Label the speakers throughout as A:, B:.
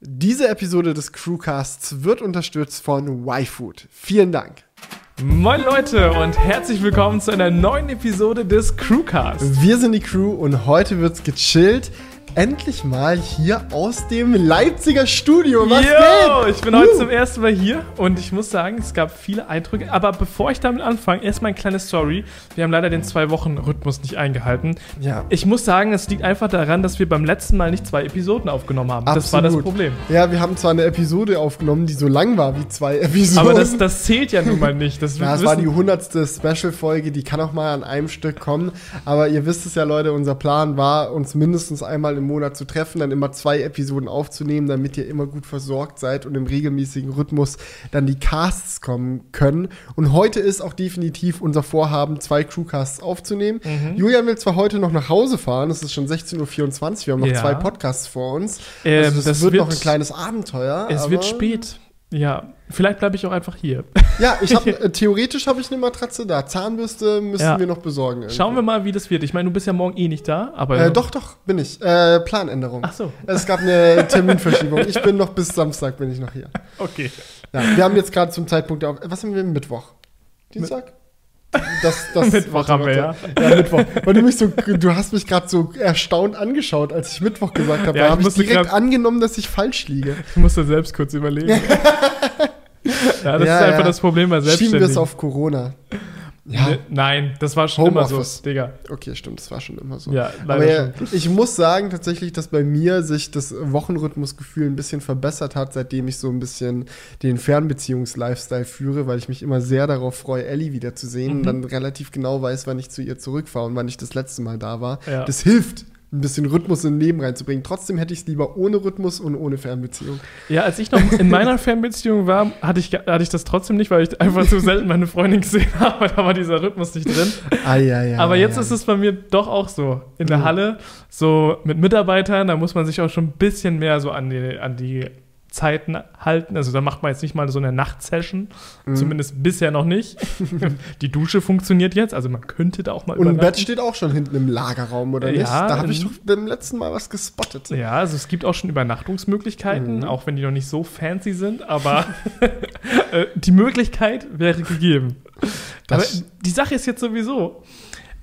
A: Diese Episode des Crewcasts wird unterstützt von YFood. Vielen Dank.
B: Moin Leute und herzlich willkommen zu einer neuen Episode des Crewcasts.
A: Wir sind die Crew und heute wird's gechillt endlich mal hier aus dem Leipziger Studio.
B: Was Yo, geht? Ich bin uh. heute zum ersten Mal hier und ich muss sagen, es gab viele Eindrücke. Aber bevor ich damit anfange, erstmal eine kleine Story. Wir haben leider den Zwei-Wochen-Rhythmus nicht eingehalten. Ja. Ich muss sagen, es liegt einfach daran, dass wir beim letzten Mal nicht zwei Episoden aufgenommen haben. Absolut. Das war das Problem.
A: Ja, wir haben zwar eine Episode aufgenommen, die so lang war wie zwei Episoden.
B: Aber das, das zählt ja nun mal nicht.
A: Das, ja, es war die hundertste Special-Folge, die kann auch mal an einem Stück kommen. Aber ihr wisst es ja, Leute, unser Plan war, uns mindestens einmal im Monat zu treffen, dann immer zwei Episoden aufzunehmen, damit ihr immer gut versorgt seid und im regelmäßigen Rhythmus dann die Casts kommen können. Und heute ist auch definitiv unser Vorhaben, zwei Crewcasts aufzunehmen. Mhm. Julian will zwar heute noch nach Hause fahren, es ist schon 16.24 Uhr, wir haben noch ja. zwei Podcasts vor uns.
B: Ähm, also das, wird, wird noch
A: ein kleines Abenteuer.
B: Es wird spät. Ja, vielleicht bleibe ich auch einfach hier.
A: Ja, ich habe äh, theoretisch habe ich eine Matratze da. Zahnbürste müssen ja. wir noch besorgen.
B: Irgendwie. Schauen wir mal, wie das wird. Ich meine, du bist ja morgen eh nicht da, aber
A: äh, doch, doch bin ich. Äh, Planänderung. Ach so. Es gab eine Terminverschiebung. ich bin noch bis Samstag bin ich noch hier.
B: Okay.
A: Ja, wir haben jetzt gerade zum Zeitpunkt auf. Was haben wir Mittwoch? Dienstag?
B: Das, das, Mittwoch haben wir, ja.
A: Ja, Mittwoch. Weil du mich so, du hast mich gerade so erstaunt angeschaut, als ich Mittwoch gesagt habe. Ja, da habe ich direkt angenommen, dass ich falsch liege.
B: Ich musste selbst kurz überlegen. ja, das ja, ist einfach das Problem bei Selbstständigen.
A: Schieben wir es auf Corona.
B: Ja. Ne, nein, das war schon immer so, Digga.
A: Okay, stimmt, das war schon immer so. Ja, leider Aber ja, schon. ich muss sagen tatsächlich, dass bei mir sich das Wochenrhythmusgefühl ein bisschen verbessert hat, seitdem ich so ein bisschen den Fernbeziehungs-Lifestyle führe, weil ich mich immer sehr darauf freue, Ellie wiederzusehen mhm. und dann relativ genau weiß, wann ich zu ihr zurückfahre und wann ich das letzte Mal da war. Ja. Das hilft ein bisschen Rhythmus in Leben reinzubringen. Trotzdem hätte ich es lieber ohne Rhythmus und ohne Fernbeziehung.
B: Ja, als ich noch in meiner Fernbeziehung war, hatte ich, hatte ich das trotzdem nicht, weil ich einfach zu selten meine Freundin gesehen habe. Da war dieser Rhythmus nicht drin. Ah, ja, ja, Aber jetzt ja. ist es bei mir doch auch so. In der. Halle, so mit Mitarbeitern, da muss man sich auch schon ein bisschen mehr so an die, an die Zeiten halten. Also da macht man jetzt nicht mal so eine Nachtsession. Mhm. Zumindest bisher noch nicht. Die Dusche funktioniert jetzt, also man könnte da auch mal
A: Und ein Bett steht auch schon hinten im Lagerraum, oder ja, nicht? Da habe ich doch beim letzten Mal was gespottet.
B: Ja, also es gibt auch schon Übernachtungsmöglichkeiten, mhm. auch wenn die noch nicht so fancy sind, aber äh, die Möglichkeit wäre gegeben. Das aber die Sache ist jetzt sowieso,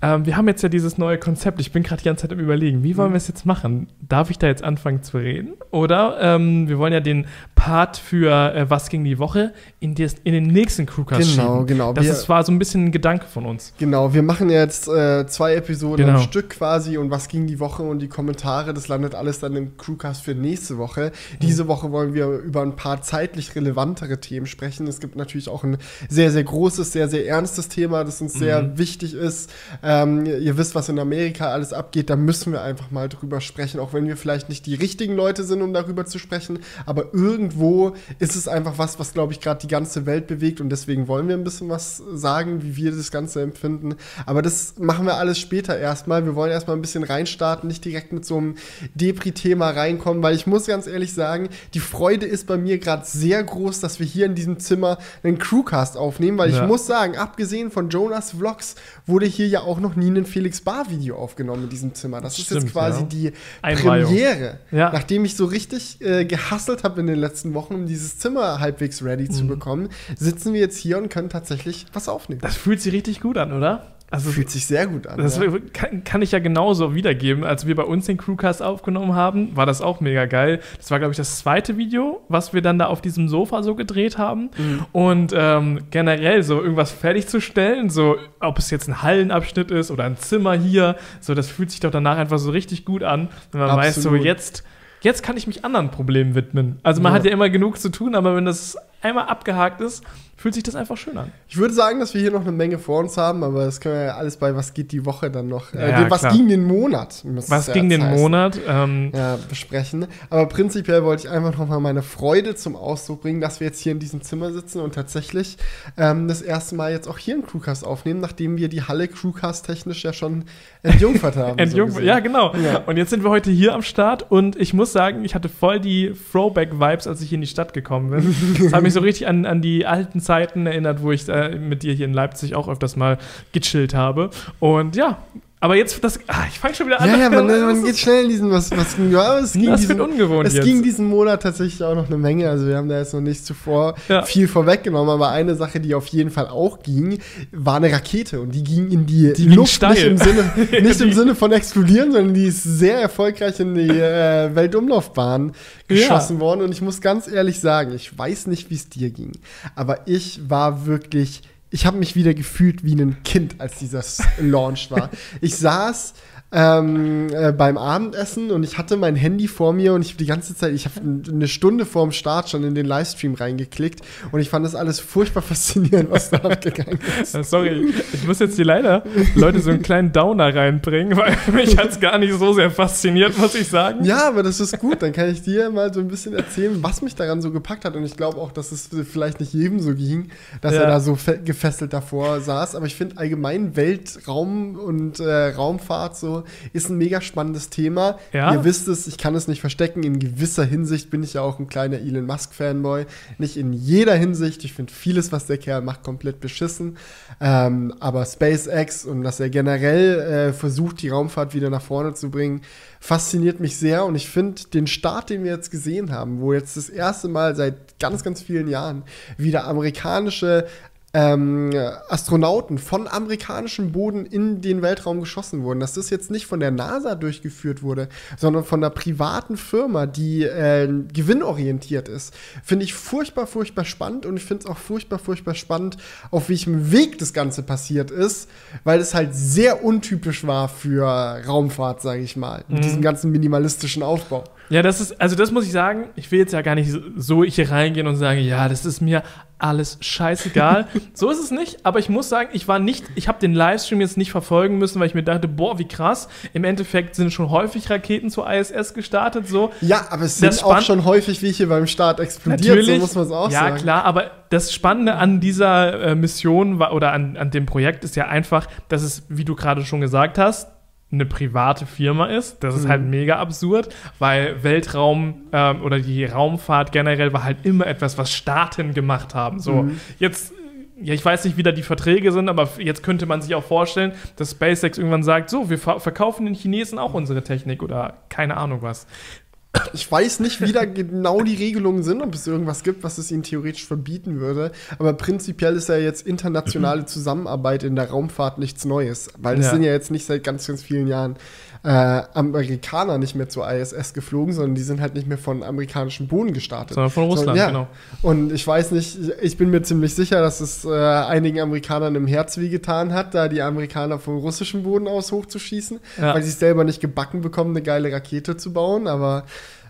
B: ähm, wir haben jetzt ja dieses neue Konzept. Ich bin gerade die ganze Zeit am Überlegen, wie wollen mhm. wir es jetzt machen? Darf ich da jetzt anfangen zu reden? Oder ähm, wir wollen ja den Part für äh, Was ging die Woche in, des, in den nächsten Crewcast
A: Genau, schieben. genau.
B: Das wir, ist, war so ein bisschen ein Gedanke von uns.
A: Genau, wir machen jetzt äh, zwei Episoden genau. am Stück quasi und Was ging die Woche und die Kommentare, das landet alles dann im Crewcast für nächste Woche. Mhm. Diese Woche wollen wir über ein paar zeitlich relevantere Themen sprechen. Es gibt natürlich auch ein sehr, sehr großes, sehr, sehr ernstes Thema, das uns mhm. sehr wichtig ist. Äh, ähm, ihr wisst, was in Amerika alles abgeht, da müssen wir einfach mal drüber sprechen, auch wenn wir vielleicht nicht die richtigen Leute sind, um darüber zu sprechen. Aber irgendwo ist es einfach was, was, glaube ich, gerade die ganze Welt bewegt und deswegen wollen wir ein bisschen was sagen, wie wir das Ganze empfinden. Aber das machen wir alles später erstmal. Wir wollen erstmal ein bisschen reinstarten, nicht direkt mit so einem Depri-Thema reinkommen, weil ich muss ganz ehrlich sagen, die Freude ist bei mir gerade sehr groß, dass wir hier in diesem Zimmer einen Crewcast aufnehmen, weil ja. ich muss sagen, abgesehen von Jonas Vlogs wurde hier ja auch noch nie ein Felix Bar Video aufgenommen in diesem Zimmer. Das ist Stimmt, jetzt quasi ja. die Einweihung. Premiere. Ja. Nachdem ich so richtig äh, gehasselt habe in den letzten Wochen, um dieses Zimmer halbwegs ready mhm. zu bekommen, sitzen wir jetzt hier und können tatsächlich was aufnehmen.
B: Das fühlt sich richtig gut an, oder?
A: Also fühlt sich sehr gut an.
B: Das ja. kann, kann, ich ja genauso wiedergeben. Als wir bei uns den Crewcast aufgenommen haben, war das auch mega geil. Das war, glaube ich, das zweite Video, was wir dann da auf diesem Sofa so gedreht haben. Mhm. Und ähm, generell so irgendwas fertigzustellen, so ob es jetzt ein Hallenabschnitt ist oder ein Zimmer hier, so das fühlt sich doch danach einfach so richtig gut an, wenn man Absolut. weiß, so jetzt jetzt kann ich mich anderen Problemen widmen. Also man ja. hat ja immer genug zu tun, aber wenn das einmal abgehakt ist, fühlt sich das einfach schön an.
A: Ich würde sagen, dass wir hier noch eine Menge vor uns haben, aber das können wir ja alles bei Was geht die Woche dann noch. Äh, ja, was klar. ging den Monat?
B: Was ging den heißen. Monat?
A: Ähm, ja, besprechen. Aber prinzipiell wollte ich einfach noch mal meine Freude zum Ausdruck bringen, dass wir jetzt hier in diesem Zimmer sitzen und tatsächlich ähm, das erste Mal jetzt auch hier einen Crewcast aufnehmen, nachdem wir die Halle Crewcast technisch ja schon entjungfert haben.
B: entjungfert, so ja, genau. Ja. Und jetzt sind wir heute hier am Start und ich muss sagen, ich hatte voll die Throwback-Vibes, als ich in die Stadt gekommen bin. Das hat mich so richtig an, an die alten Zeiten Zeiten erinnert, wo ich äh, mit dir hier in Leipzig auch öfters mal gechillt habe. Und ja, Aber jetzt, das, ah, ich fange schon wieder an.
A: Ja, ja, man, man geht schnell in diesen, was, was ja, es ging
B: das
A: diesen,
B: ungewohnt
A: Es
B: jetzt.
A: ging diesen Monat tatsächlich auch noch eine Menge. Also wir haben da jetzt noch nicht zuvor
B: Ja.
A: viel vorweggenommen, aber eine Sache, die auf jeden Fall auch ging, war eine Rakete und die ging in die,
B: Die
A: Luft nicht im Sinne, nicht im Sinne von explodieren, sondern die ist sehr erfolgreich in die äh, Weltumlaufbahn geschossen worden. Und ich muss ganz ehrlich sagen, ich weiß nicht, wie es dir ging, aber ich war wirklich ich habe mich wieder gefühlt wie ein Kind, als dieser Launch war. Ich saß ähm, äh, beim Abendessen und ich hatte mein Handy vor mir und ich hab die ganze Zeit, ich habe eine Stunde vorm Start schon in den Livestream reingeklickt und ich fand das alles furchtbar faszinierend, was da abgegangen ist.
B: Sorry, ich muss jetzt hier leider Leute so einen kleinen Downer reinbringen, weil mich hat es gar nicht so sehr fasziniert, muss ich sagen.
A: Ja, aber das ist gut. Dann kann ich dir mal so ein bisschen erzählen, was mich daran so gepackt hat. Und ich glaube auch, dass es vielleicht nicht jedem so ging, dass
B: Ja.
A: er da so fe- gefesselt davor saß. Aber ich finde allgemein Weltraum und äh, Raumfahrt so ist ein mega spannendes Thema.
B: Ja.
A: Ihr wisst es, ich kann es nicht verstecken. In gewisser Hinsicht bin ich ja auch ein kleiner Elon Musk-Fanboy. Nicht in jeder Hinsicht. Ich finde vieles, was der Kerl macht, komplett beschissen. Ähm, aber SpaceX und dass er generell äh, versucht, die Raumfahrt wieder nach vorne zu bringen, fasziniert mich sehr. Und ich finde den Start, den wir jetzt gesehen haben, wo jetzt das erste Mal seit ganz, ganz vielen Jahren wieder amerikanische ähm, Astronauten von amerikanischem Boden in den Weltraum geschossen wurden. Dass das jetzt nicht von der NASA durchgeführt wurde, sondern von einer privaten Firma, die äh, gewinnorientiert ist, finde ich furchtbar, furchtbar spannend und ich finde es auch furchtbar, furchtbar spannend, auf welchem Weg das Ganze passiert ist, weil es halt sehr untypisch war für Raumfahrt, sage ich mal, mit diesem ganzen minimalistischen Aufbau.
B: Ja, das ist, also das muss ich sagen, ich will jetzt ja gar nicht so- hier reingehen und sagen, ja, das ist mir alles scheißegal. so ist es nicht, aber ich muss sagen, ich war nicht, ich habe den Livestream jetzt nicht verfolgen müssen, weil ich mir dachte, boah, wie krass. Im Endeffekt sind schon häufig Raketen zur ISS gestartet, so.
A: Ja, aber es
B: Das
A: sind auch schon häufig welche beim Start explodiert, so muss man es auch
B: ja,
A: sagen.
B: klar, aber das Spannende an dieser äh, Mission oder an, an dem Projekt ist ja einfach, dass es, wie du gerade schon gesagt hast, eine private Firma ist. Das ist
A: Mhm.
B: halt mega absurd, weil Weltraum ähm, oder die Raumfahrt generell war halt immer etwas, was Staaten gemacht haben. So,
A: Mhm.
B: jetzt. Ja, ich weiß nicht, wie da die Verträge sind, aber jetzt könnte man sich auch vorstellen, dass SpaceX irgendwann sagt, so, wir ver verkaufen den Chinesen auch unsere Technik oder keine Ahnung was.
A: Ich weiß nicht, wie da genau die Regelungen sind, ob es irgendwas gibt, was es ihnen theoretisch verbieten würde. Aber prinzipiell ist ja jetzt internationale Zusammenarbeit in der Raumfahrt nichts Neues. Weil es
B: Ja.
A: sind ja jetzt nicht seit ganz, ganz vielen Jahren äh, Amerikaner nicht mehr zur ISS geflogen, sondern die sind halt nicht mehr von amerikanischem Boden gestartet.
B: Sondern von Russland,
A: ja.
B: genau.
A: Und ich weiß nicht, ich bin mir ziemlich sicher, dass es äh, einigen Amerikanern im Herz wehgetan hat, da die Amerikaner vom russischen Boden aus hochzuschießen,
B: Ja.
A: weil sie es selber nicht gebacken bekommen, eine geile Rakete zu bauen. Aber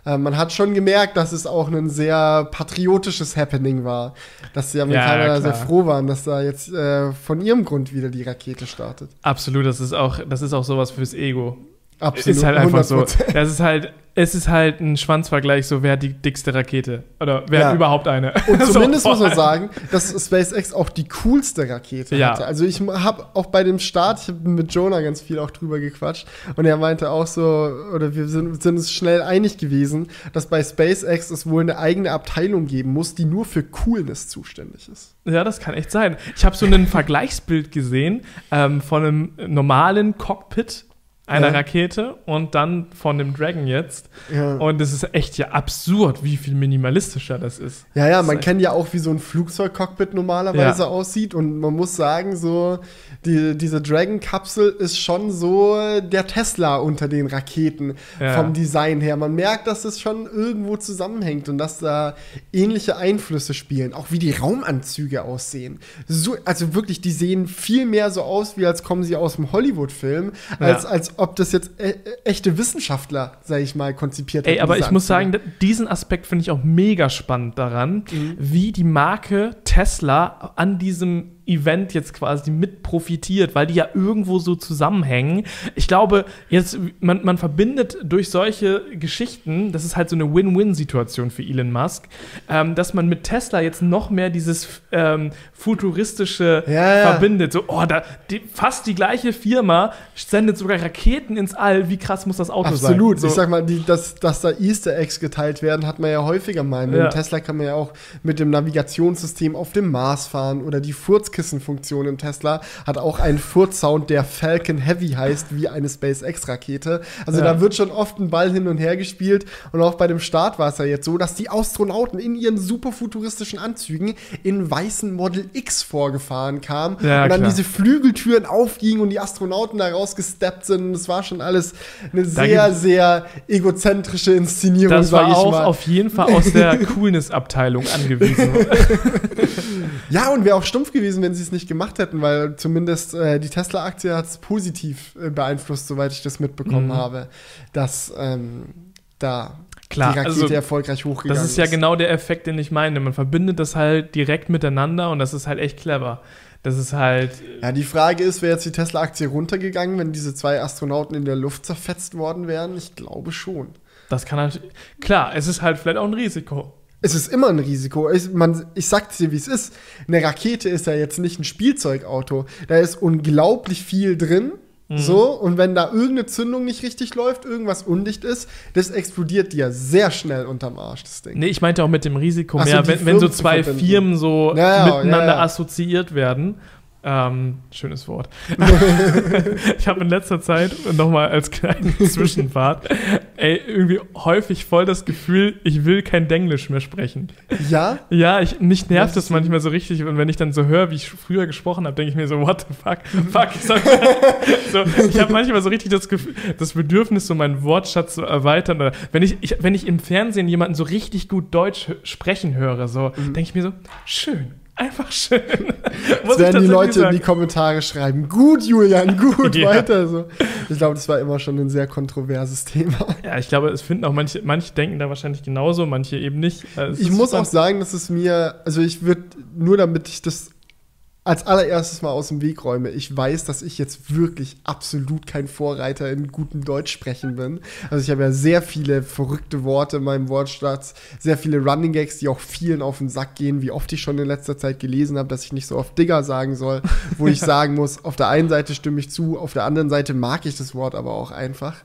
A: äh, man hat schon gemerkt, dass es auch ein sehr patriotisches Happening war, dass die Amerikaner
B: Ja,
A: sehr froh waren, dass da jetzt äh, von ihrem Grund wieder die Rakete startet.
B: Absolut, das ist auch, das ist auch sowas fürs Ego.
A: Absolut.
B: Ist halt einfach so.
A: 100%.
B: Das ist halt, es ist halt ein Schwanzvergleich, so wer hat die dickste Rakete? Oder wer
A: Ja.
B: hat überhaupt eine?
A: Und
B: So,
A: zumindest muss man sagen, dass SpaceX auch die coolste Rakete
B: Ja.
A: hatte. Also ich habe auch bei dem Start, ich habe mit Jonah ganz viel auch drüber gequatscht und er meinte auch so, oder wir sind, sind uns schnell einig gewesen, dass bei SpaceX es wohl eine eigene Abteilung geben muss, die nur für Coolness zuständig ist.
B: Ja, das kann echt sein. Ich habe so ein Vergleichsbild gesehen ähm, von einem normalen Cockpit einer
A: Ja.
B: Rakete und dann von dem Dragon jetzt.
A: Ja.
B: Und es ist echt ja absurd, wie viel minimalistischer das ist.
A: Ja, ja,
B: Das
A: man kennt ja auch, wie so ein Flugzeugcockpit normalerweise
B: Ja.
A: aussieht. Und man muss sagen, so, die, diese Dragon-Kapsel ist schon so der Tesla unter den Raketen
B: Ja.
A: vom Design her. Man merkt, dass es schon irgendwo zusammenhängt und dass da ähnliche Einflüsse spielen. Auch wie die Raumanzüge aussehen. So, also wirklich, die sehen viel mehr so aus, wie als kommen sie aus dem Hollywood-Film,
B: Ja.
A: als, als ob das jetzt e echte Wissenschaftler, sag ich mal, konzipiert
B: Ey,
A: hätten,
B: aber ich muss sagen, diesen Aspekt finde ich auch mega spannend daran,
A: Mhm.
B: wie die Marke Tesla an diesem Event jetzt quasi mit profitiert, weil die ja irgendwo so zusammenhängen. Ich glaube, jetzt, man, man verbindet durch solche Geschichten, das ist halt so eine Win-Win-Situation für Elon Musk, ähm, dass man mit Tesla jetzt noch mehr dieses ähm, futuristische
A: Ja, ja.
B: verbindet. So, oh, da, die, fast die gleiche Firma sendet sogar Raketen ins All. Wie krass muss das Auto sein?
A: Absolut.
B: So.
A: Ich sag mal, die, dass, dass da Easter Eggs geteilt werden, hat man ja häufiger mal. Mit
B: Ja.
A: Tesla kann man ja auch mit dem Navigationssystem auf dem Mars fahren oder die Furzkissenfunktion im Tesla hat auch einen Furzsound, der Falcon Heavy heißt, wie eine SpaceX-Rakete. Also ja. da wird schon oft ein Ball hin und her gespielt und auch bei dem Start war es ja jetzt so, dass die Astronauten in ihren super futuristischen Anzügen in weißen Model X vorgefahren kamen ja, und dann klar. diese Flügeltüren aufgingen und die Astronauten da rausgesteppt sind. Und es war schon alles eine sehr, sehr egozentrische Inszenierung,
B: mal. Das war auch auf jeden Fall aus der Coolness-Abteilung angewiesen.
A: ja, und wäre auch stumpf gewesen, wenn sie es nicht gemacht hätten, weil zumindest äh, die Tesla-Aktie hat es positiv äh, beeinflusst, soweit ich das mitbekommen mhm. habe, dass ähm, da
B: Klar, die Rakete also, erfolgreich hochgegangen Das ist ja genau der Effekt, den ich meine. Man verbindet das halt direkt miteinander und das ist halt echt clever. Das ist halt.
A: Ja, die Frage ist, wäre jetzt die Tesla-Aktie runtergegangen, wenn diese zwei Astronauten in der Luft zerfetzt worden wären? Ich glaube schon.
B: Das kann halt. Klar, es ist halt vielleicht auch ein Risiko.
A: Es ist immer ein Risiko. Ich, man, ich sag dir, wie es ist. Eine Rakete ist ja jetzt nicht ein Spielzeugauto. Da ist unglaublich viel drin. Mhm. So, und wenn da irgendeine Zündung nicht richtig läuft, irgendwas undicht ist, das explodiert dir sehr schnell unterm Arsch, das
B: Ding. Nee, ich meinte auch mit dem Risiko mehr, so, wenn, wenn, so zwei Firmen so ja, ja, miteinander ja, assoziiert werden ähm, schönes Wort. ich habe in letzter Zeit, nochmal als kleinen Zwischenfahrt, ey, irgendwie häufig voll das Gefühl, ich will kein Denglisch mehr sprechen.
A: Ja?
B: Ja, ich, mich nervt das manchmal so richtig. Und wenn ich dann so höre, wie ich früher gesprochen habe, denke ich mir so, what the fuck? fuck. so, ich habe manchmal so richtig das, Gefühl, das Bedürfnis, so meinen Wortschatz zu erweitern. Oder wenn ich, ich, wenn ich im Fernsehen jemanden so richtig gut Deutsch sprechen höre, so, mhm. denke ich mir so, schön Einfach schön.
A: Muss werden die Leute sagen. in die Kommentare schreiben. Gut, Julian, gut, ja. weiter so. Ich glaube, das war immer schon ein sehr kontroverses Thema.
B: Ja, ich glaube, es finden auch manche, manche denken da wahrscheinlich genauso, manche eben nicht.
A: Also ich muss auch sagen, dass es mir, also ich würde, nur damit ich das als allererstes mal aus dem Weg räume. Ich weiß, dass ich jetzt wirklich absolut kein Vorreiter in gutem Deutsch sprechen bin. Also ich habe ja sehr viele verrückte Worte in meinem Wortschatz, sehr viele Running Gags, die auch vielen auf den Sack gehen, wie oft ich schon in letzter Zeit gelesen habe, dass ich nicht so oft Digger sagen soll, wo ich sagen muss, auf der einen Seite stimme ich zu, auf der anderen Seite mag ich das Wort aber auch einfach.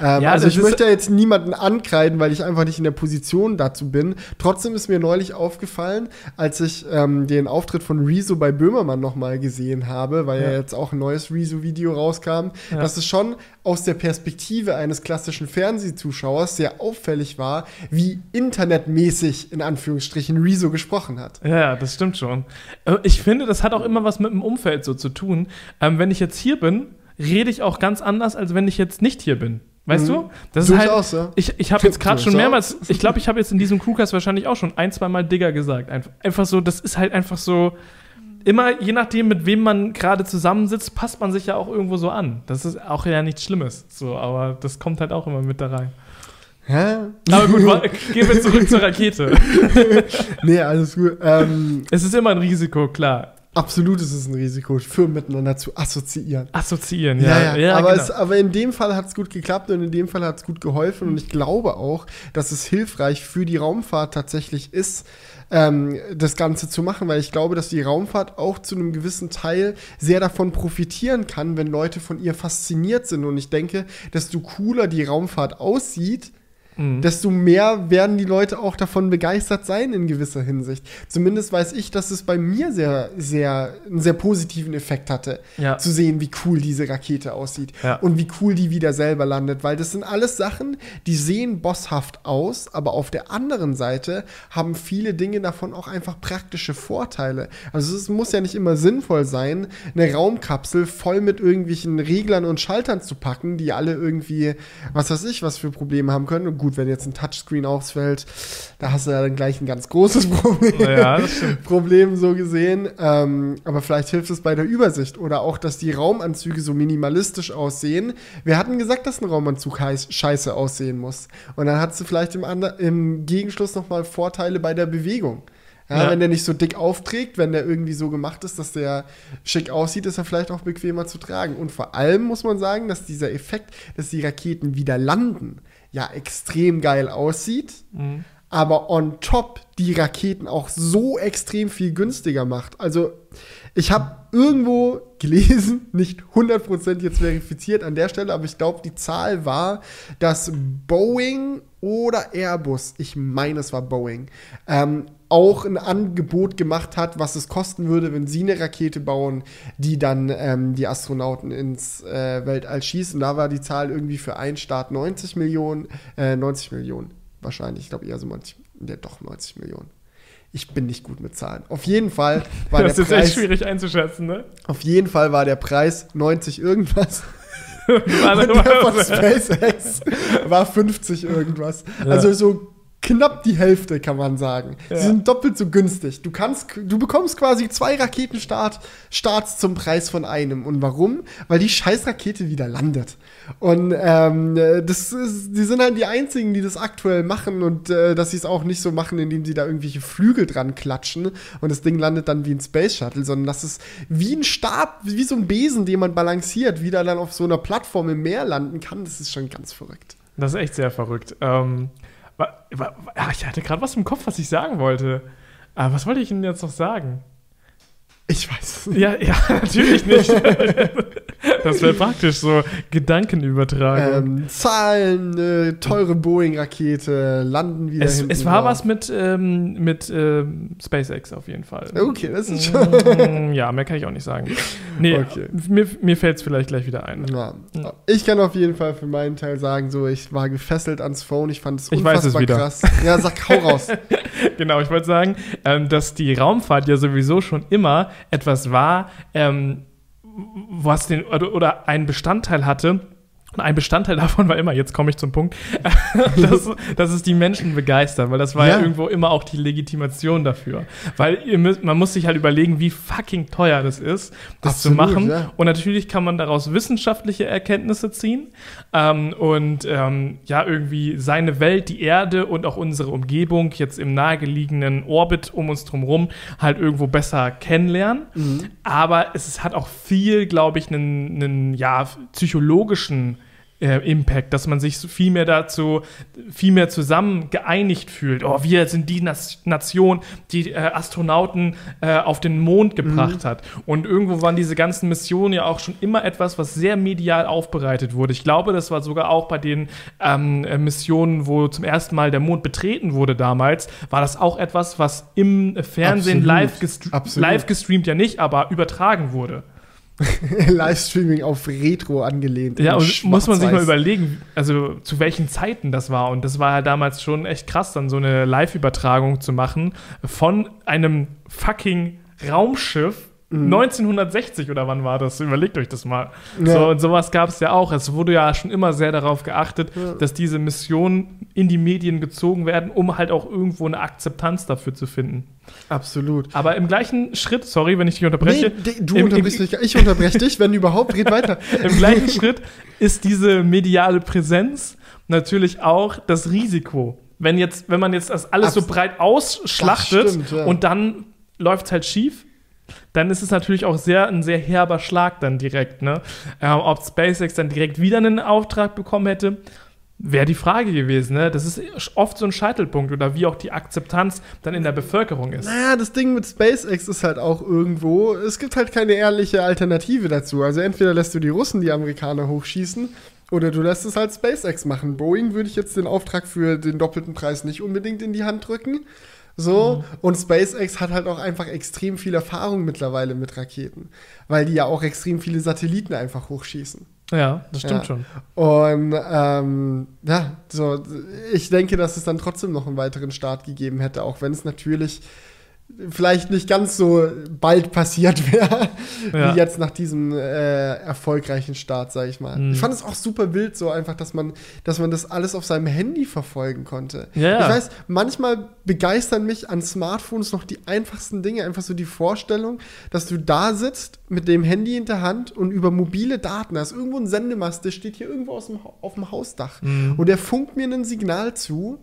A: Ähm, ja, also ich möchte ja jetzt niemanden ankreiden, weil ich einfach nicht in der Position dazu bin. Trotzdem ist mir neulich aufgefallen, als ich ähm, den Auftritt von Rezo bei Böhmermann nochmal gesehen habe, weil ja. ja jetzt auch ein neues Rezo-Video rauskam, ja. dass es schon aus der Perspektive eines klassischen Fernsehzuschauers sehr auffällig war, wie internetmäßig in Anführungsstrichen Rezo gesprochen hat.
B: Ja, das stimmt schon. Äh, ich finde, das hat auch immer was mit dem Umfeld so zu tun. Ähm, wenn ich jetzt hier bin, rede ich auch ganz anders, als wenn ich jetzt nicht hier bin. Weißt mhm. du? Das ist halt, aus, ja. Ich, ich habe jetzt gerade schon mehrmals, ich glaube, ich habe jetzt in diesem Crewcast wahrscheinlich auch schon ein, zwei Mal Digger gesagt. Einfach, einfach so, das ist halt einfach so, immer, je nachdem, mit wem man gerade zusammensitzt, passt man sich ja auch irgendwo so an. Das ist auch ja nichts Schlimmes. So, aber das kommt halt auch immer mit da rein. Hä? Aber gut, gehen wir zurück zur Rakete.
A: nee, alles gut. Ähm,
B: es ist immer ein Risiko, klar.
A: Absolut ist es ein Risiko, Firmen miteinander zu assoziieren.
B: Assoziieren, ja. ja, ja. ja
A: aber, genau. es, aber, in dem Fall hat es gut geklappt und in dem Fall hat es gut geholfen. Und ich glaube auch, dass es hilfreich für die Raumfahrt tatsächlich ist, ähm, das Ganze zu machen, weil ich glaube, dass die Raumfahrt auch zu einem gewissen Teil sehr davon profitieren kann, wenn Leute von ihr fasziniert sind. Und ich denke, desto cooler die Raumfahrt aussieht, mhm. desto mehr werden die Leute auch davon begeistert sein in gewisser Hinsicht. Zumindest weiß ich, dass es bei mir sehr, sehr, einen sehr positiven Effekt hatte, ja. zu sehen, wie cool diese Rakete aussieht ja. und wie cool die wieder selber landet, weil das sind alles Sachen, die sehen bosshaft aus, aber auf der anderen Seite haben viele Dinge davon auch einfach praktische Vorteile. Also es muss ja nicht immer sinnvoll sein, eine Raumkapsel voll mit irgendwelchen Reglern und Schaltern zu packen, die alle irgendwie, was weiß ich, was für Probleme haben können. Gut, gut, wenn jetzt ein Touchscreen ausfällt, da hast du ja dann gleich ein ganz großes Problem. Ja, Problem so gesehen. Ähm, aber vielleicht hilft es bei der Übersicht oder auch, dass die Raumanzüge so minimalistisch aussehen. Wir hatten gesagt, dass ein Raumanzug scheiße aussehen muss. Und dann hast du vielleicht im, im Gegenschluss nochmal Vorteile bei der Bewegung. Ja, ja. Wenn der nicht so dick aufträgt, wenn der irgendwie so gemacht ist, dass der schick aussieht, ist er vielleicht auch bequemer zu tragen. Und vor allem muss man sagen, dass dieser Effekt, dass die Raketen wieder landen, ja extrem geil aussieht. Mhm. aber on top die Raketen auch so extrem viel günstiger macht. Also ich habe irgendwo gelesen, nicht 100% jetzt verifiziert an der Stelle, aber ich glaube, die Zahl war, dass Boeing oder Airbus, ich meine, es war Boeing, ähm, auch ein Angebot gemacht hat, was es kosten würde, wenn sie eine Rakete bauen, die dann ähm, die Astronauten ins äh, Weltall schießen. Da war die Zahl irgendwie für einen Start 90 Millionen, äh, 90 Millionen wahrscheinlich, ich glaube eher so 90, ja, doch 90 Millionen. Ich bin nicht gut mit Zahlen. Auf jeden Fall
B: war das der Preis. Das ist echt schwierig einzuschätzen, ne?
A: Auf jeden Fall war der Preis 90 irgendwas. Und der von SpaceX war 50 irgendwas. Also so knapp die Hälfte, kann man sagen. Ja. Sie sind doppelt so günstig. Du kannst, du bekommst quasi zwei Raketenstarts zum Preis von einem. Und warum? Weil die Scheißrakete wieder landet. Und ähm, das ist, die sind halt die einzigen, die das aktuell machen und äh, dass sie es auch nicht so machen, indem sie da irgendwelche Flügel dran klatschen und das Ding landet dann wie ein Space Shuttle, sondern das ist wie ein Stab, wie so ein Besen, den man balanciert, wieder dann auf so einer Plattform im Meer landen kann. Das ist schon ganz verrückt.
B: Das ist echt sehr verrückt. Ähm, ich hatte gerade was im Kopf, was ich sagen wollte. Aber was wollte ich Ihnen jetzt noch sagen?
A: Ich weiß
B: nicht. Ja, ja, natürlich nicht. das wäre praktisch so Gedankenübertragung.
A: Ähm, Zahlen, äh, teure Boeing-Rakete, landen wieder
B: Es, es war was mit, ähm, mit ähm, SpaceX auf jeden Fall.
A: Okay, das ist schon.
B: Mm, ja, mehr kann ich auch nicht sagen. Nee, okay. mir, mir fällt es vielleicht gleich wieder ein.
A: Ja. Ich kann auf jeden Fall für meinen Teil sagen, so, ich war gefesselt ans Phone, ich fand es
B: unfassbar ich weiß es wieder. krass.
A: Ja, sag, hau raus.
B: genau, ich wollte sagen, ähm, dass die Raumfahrt ja sowieso schon immer etwas war, ähm, was den oder, oder einen Bestandteil hatte, ein Bestandteil davon war immer, jetzt komme ich zum Punkt, dass, dass es die Menschen begeistert, weil das war ja. ja irgendwo immer auch die Legitimation dafür. Weil müsst, man muss sich halt überlegen, wie fucking teuer das ist, das Absolut, zu machen. Ja. Und natürlich kann man daraus wissenschaftliche Erkenntnisse ziehen ähm, und ähm, ja, irgendwie seine Welt, die Erde und auch unsere Umgebung jetzt im nahegelegenen Orbit um uns drumherum halt irgendwo besser kennenlernen. Mhm. Aber es hat auch viel, glaube ich, einen, einen ja, psychologischen äh, Impact, dass man sich viel mehr dazu, viel mehr zusammen geeinigt fühlt. Oh, wir sind die Nas Nation, die äh, Astronauten äh, auf den Mond gebracht mhm. hat. Und irgendwo waren diese ganzen Missionen ja auch schon immer etwas, was sehr medial aufbereitet wurde. Ich glaube, das war sogar auch bei den ähm, äh, Missionen, wo zum ersten Mal der Mond betreten wurde damals, war das auch etwas, was im Fernsehen live, gestr Absolut. live gestreamt ja nicht, aber übertragen wurde.
A: Livestreaming auf Retro angelehnt.
B: Ja, und muss man sich mal überlegen, also zu welchen Zeiten das war. Und das war ja damals schon echt krass, dann so eine Live-Übertragung zu machen von einem fucking Raumschiff. Mhm. 1960 oder wann war das? Überlegt euch das mal. Ja. So, und sowas gab es ja auch. Es wurde ja schon immer sehr darauf geachtet, ja. dass diese Missionen in die Medien gezogen werden, um halt auch irgendwo eine Akzeptanz dafür zu finden.
A: Absolut.
B: Aber im gleichen Schritt, sorry, wenn ich dich unterbreche.
A: Nee, du im, unterbrichst mich, ich unterbreche dich, wenn überhaupt, red weiter.
B: Im gleichen Schritt ist diese mediale Präsenz natürlich auch das Risiko. Wenn, jetzt, wenn man jetzt das alles Abs so breit ausschlachtet stimmt, ja. und dann läuft es halt schief, dann ist es natürlich auch sehr, ein sehr herber Schlag dann direkt. Ne? Äh, ob SpaceX dann direkt wieder einen Auftrag bekommen hätte, Wäre die Frage gewesen, ne? Das ist oft so ein Scheitelpunkt oder wie auch die Akzeptanz dann in der Bevölkerung ist.
A: Naja, das Ding mit SpaceX ist halt auch irgendwo, es gibt halt keine ehrliche Alternative dazu. Also entweder lässt du die Russen die Amerikaner hochschießen oder du lässt es halt SpaceX machen. Boeing würde ich jetzt den Auftrag für den doppelten Preis nicht unbedingt in die Hand drücken. So, mhm. und SpaceX hat halt auch einfach extrem viel Erfahrung mittlerweile mit Raketen, weil die ja auch extrem viele Satelliten einfach hochschießen.
B: Ja, das stimmt ja. schon.
A: Und ähm, ja, so, ich denke, dass es dann trotzdem noch einen weiteren Start gegeben hätte, auch wenn es natürlich vielleicht nicht ganz so bald passiert wäre, ja. wie jetzt nach diesem äh, erfolgreichen Start, sag ich mal. Mhm. Ich fand es auch super wild, so einfach, dass man, dass man das alles auf seinem Handy verfolgen konnte. Ja. Ich weiß, manchmal begeistern mich an Smartphones noch die einfachsten Dinge, einfach so die Vorstellung, dass du da sitzt mit dem Handy in der Hand und über mobile Daten hast. Irgendwo ein Sendemast, der steht hier irgendwo dem, auf dem Hausdach. Mhm. Und der funkt mir ein Signal zu,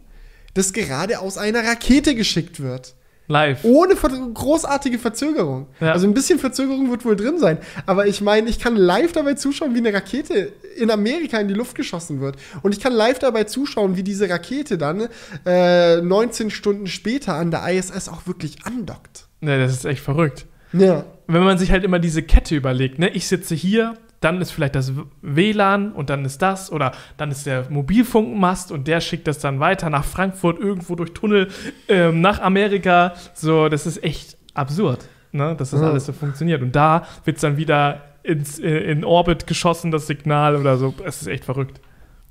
A: das gerade aus einer Rakete geschickt wird.
B: Live.
A: Ohne ver großartige Verzögerung. Ja. Also ein bisschen Verzögerung wird wohl drin sein. Aber ich meine, ich kann live dabei zuschauen, wie eine Rakete in Amerika in die Luft geschossen wird. Und ich kann live dabei zuschauen, wie diese Rakete dann äh, 19 Stunden später an der ISS auch wirklich andockt.
B: Ja, das ist echt verrückt. Ja. Wenn man sich halt immer diese Kette überlegt, ne? Ich sitze hier, dann ist vielleicht das WLAN und dann ist das oder dann ist der Mobilfunkmast und der schickt das dann weiter nach Frankfurt irgendwo durch Tunnel ähm, nach Amerika. So, das ist echt absurd, ne? dass das ja. alles so funktioniert. Und da wird es dann wieder ins, äh, in Orbit geschossen, das Signal oder so. Es ist echt verrückt.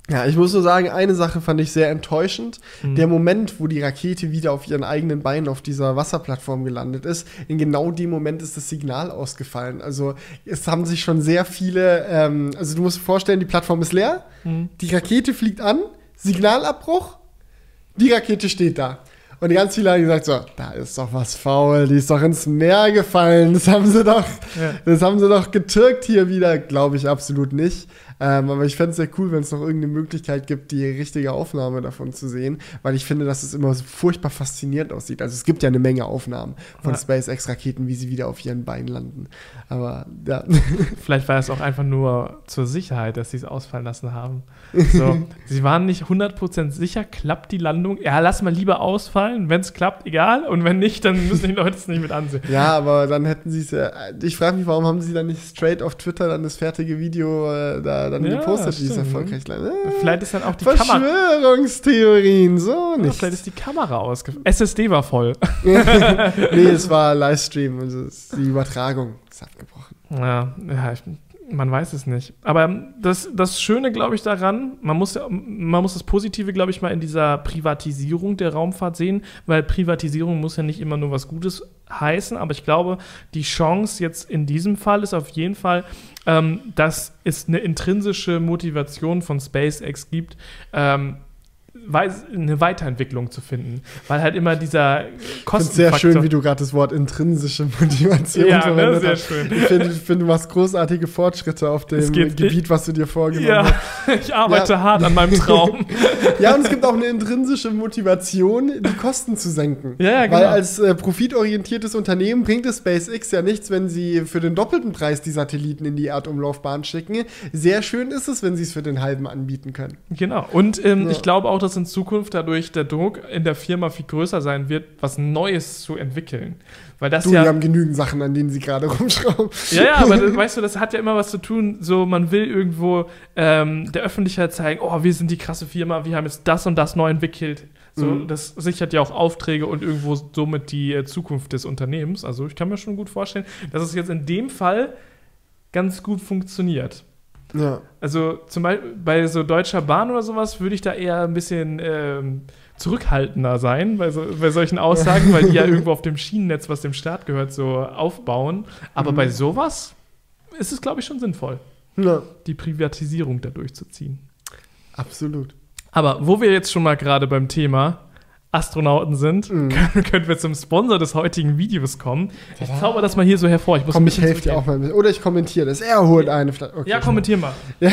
A: Ja, ich muss nur sagen, eine Sache fand ich sehr enttäuschend. Mhm. Der Moment, wo die Rakete wieder auf ihren eigenen Beinen auf dieser Wasserplattform gelandet ist, in genau dem Moment ist das Signal ausgefallen. Also es haben sich schon sehr viele, ähm, also du musst dir vorstellen, die Plattform ist leer, mhm. die Rakete fliegt an, Signalabbruch, die Rakete steht da. Und ganz viele haben gesagt, so, da ist doch was faul, die ist doch ins Meer gefallen, das haben sie doch, ja. das haben sie doch getürkt hier wieder. Glaube ich absolut nicht. Ähm, aber ich fände es sehr cool, wenn es noch irgendeine Möglichkeit gibt, die richtige Aufnahme davon zu sehen, weil ich finde, dass es immer so furchtbar faszinierend aussieht. Also es gibt ja eine Menge Aufnahmen von ja. SpaceX-Raketen, wie sie wieder auf ihren Beinen landen. Aber ja.
B: Vielleicht war es auch einfach nur zur Sicherheit, dass sie es ausfallen lassen haben. So, sie waren nicht 100% sicher, klappt die Landung? Ja, lass mal lieber ausfallen. Wenn es klappt, egal. Und wenn nicht, dann müssen die Leute es nicht mit ansehen.
A: Ja, aber dann hätten sie es ja. Ich frage mich, warum haben sie dann nicht straight auf Twitter dann das fertige Video äh, da dann ja, gepostet, wie es erfolgreich
B: äh, Vielleicht ist dann auch die
A: Kamera. Verschwörungstheorien, so
B: nicht. Ja, vielleicht ist die Kamera ausgefallen. SSD war voll.
A: nee, es war Livestream, also die Übertragung ist abgebrochen.
B: Ja, ja ich, man weiß es nicht. Aber das, das Schöne, glaube ich, daran, man muss, man muss das Positive, glaube ich, mal in dieser Privatisierung der Raumfahrt sehen, weil Privatisierung muss ja nicht immer nur was Gutes heißen, aber ich glaube, die Chance jetzt in diesem Fall ist auf jeden Fall, ähm, dass es eine intrinsische Motivation von SpaceX gibt, ähm, eine Weiterentwicklung zu finden, weil halt immer dieser
A: Kostenfaktor... sehr schön, wie du gerade das Wort intrinsische Motivation ja, ne, verwendet sehr hast. Schön. Ich finde, find, du machst großartige Fortschritte auf dem Gebiet, was du dir vorgenommen ja,
B: hast. ich arbeite ja. hart an meinem Traum.
A: ja, und es gibt auch eine intrinsische Motivation, die Kosten zu senken. Ja, ja genau. Weil als äh, profitorientiertes Unternehmen bringt es SpaceX ja nichts, wenn sie für den doppelten Preis die Satelliten in die Erdumlaufbahn schicken. Sehr schön ist es, wenn sie es für den halben anbieten können.
B: Genau. Und ähm, ich glaube auch, dass in Zukunft dadurch der Druck in der Firma viel größer sein wird, was Neues zu entwickeln. Weil das
A: du,
B: ja.
A: Die haben genügend Sachen, an denen sie gerade rumschrauben.
B: Ja, ja, aber das, weißt du, das hat ja immer was zu tun. So, man will irgendwo ähm, der Öffentlichkeit zeigen, oh, wir sind die krasse Firma, wir haben jetzt das und das neu entwickelt. So, mhm. das sichert ja auch Aufträge und irgendwo somit die äh, Zukunft des Unternehmens. Also ich kann mir schon gut vorstellen, dass es jetzt in dem Fall ganz gut funktioniert. Ja. Also zum Beispiel bei so Deutscher Bahn oder sowas würde ich da eher ein bisschen ähm, zurückhaltender sein bei, so, bei solchen Aussagen, weil die ja irgendwo auf dem Schienennetz, was dem Staat gehört, so aufbauen. Aber mhm. bei sowas ist es, glaube ich, schon sinnvoll, ja. die Privatisierung da durchzuziehen.
A: Absolut.
B: Aber wo wir jetzt schon mal gerade beim Thema Astronauten sind, mhm. können, können, wir zum Sponsor des heutigen Videos kommen. Ich zauber das mal hier so hervor.
A: Ich muss Komm, ich helfe dir auch mal. Oder ich kommentiere das. Er holt eine.
B: Okay, ja, kommentier mal.
A: Ja.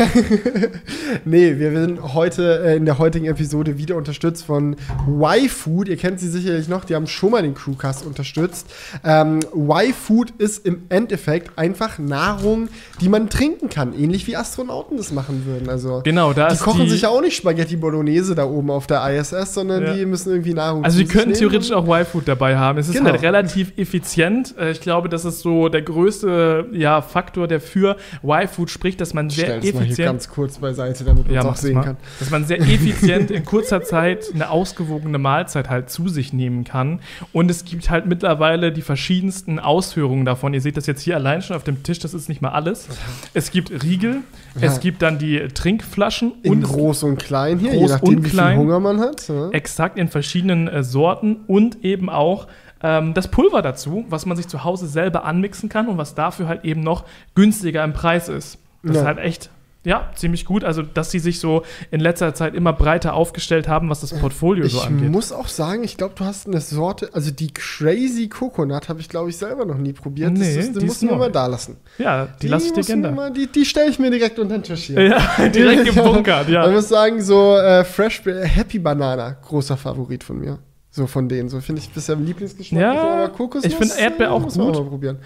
A: nee, wir sind heute äh, in der heutigen Episode wieder unterstützt von Y-Food. Ihr kennt sie sicherlich noch. Die haben schon mal den Crewcast unterstützt. Ähm, Y-Food ist im Endeffekt einfach Nahrung, die man trinken kann. Ähnlich wie Astronauten das machen würden. Also,
B: genau, da
A: die kochen die sich ja auch nicht Spaghetti Bolognese da oben auf der ISS, sondern ja. die müssen irgendwie die Nahrung
B: Also, sie könnten theoretisch auch Y-Food dabei haben. Es ist genau. halt relativ effizient. Äh, ich glaube, das ist so der größte ja, Faktor, der für Y-Food spricht, dass man sehr effizient. Mal hier
A: ganz kurz beiseite, damit man
B: ja,
A: auch sehen
B: mal.
A: kann.
B: Dass man sehr effizient in kurzer Zeit eine ausgewogene Mahlzeit halt zu sich nehmen kann. Und es gibt halt mittlerweile die verschiedensten Ausführungen davon. Ihr seht das jetzt hier allein schon auf dem Tisch, das ist nicht mal alles. Es gibt Riegel, ja. es gibt dann die Trinkflaschen.
A: In und groß und klein hier, je nachdem, wie viel Hunger man hat.
B: Ja. Exakt, in verschiedenen verschiedenen äh, Sorten und eben auch ähm, das Pulver dazu, was man sich zu Hause selber anmixen kann und was dafür halt eben noch günstiger im Preis ist. Das ja. ist halt echt ja, ziemlich gut. Also, dass sie sich so in letzter Zeit immer breiter aufgestellt haben, was das Portfolio
A: ich
B: so angeht.
A: Ich muss auch sagen, ich glaube, du hast eine Sorte, also die Crazy Coconut habe ich, glaube ich, selber noch nie probiert.
B: Nee, das,
A: ist, die musst du mir mal da lassen.
B: Ja, die, die lasse ich dir gerne.
A: Die, die stelle ich mir direkt unter den Tisch hier.
B: Ja, direkt gebunkert, ja.
A: Ich muss sagen, so äh, Fresh Happy Banana, großer Favorit von mir. So von denen. So finde ich bisher am Lieblingsgeschmack.
B: Ja, aber Kokosnuss. Ich finde Erdbeer auch gut. Mal probieren.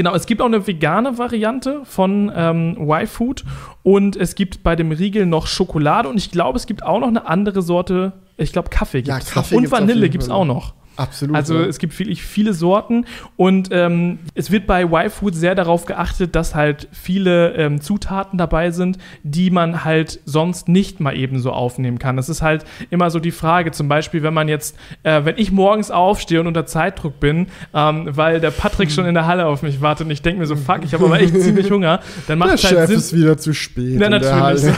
B: Genau, es gibt auch eine vegane Variante von ähm, Y-Food und es gibt bei dem Riegel noch Schokolade und ich glaube, es gibt auch noch eine andere Sorte. Ich glaube, Kaffee gibt es ja, Kaffee und Vanille gibt es auch noch.
A: Absolut.
B: Also ja. es gibt wirklich viele Sorten und ähm, es wird bei Y-Food sehr darauf geachtet, dass halt viele ähm, Zutaten dabei sind, die man halt sonst nicht mal eben so aufnehmen kann. Das ist halt immer so die Frage, zum Beispiel, wenn man jetzt, äh, wenn ich morgens aufstehe und unter Zeitdruck bin, ähm, weil der Patrick schon in der Halle auf mich wartet und ich denke mir so, fuck, ich habe aber echt ziemlich Hunger, dann macht es halt
A: Chef Sinn. ist wieder zu spät.
B: Ja, natürlich.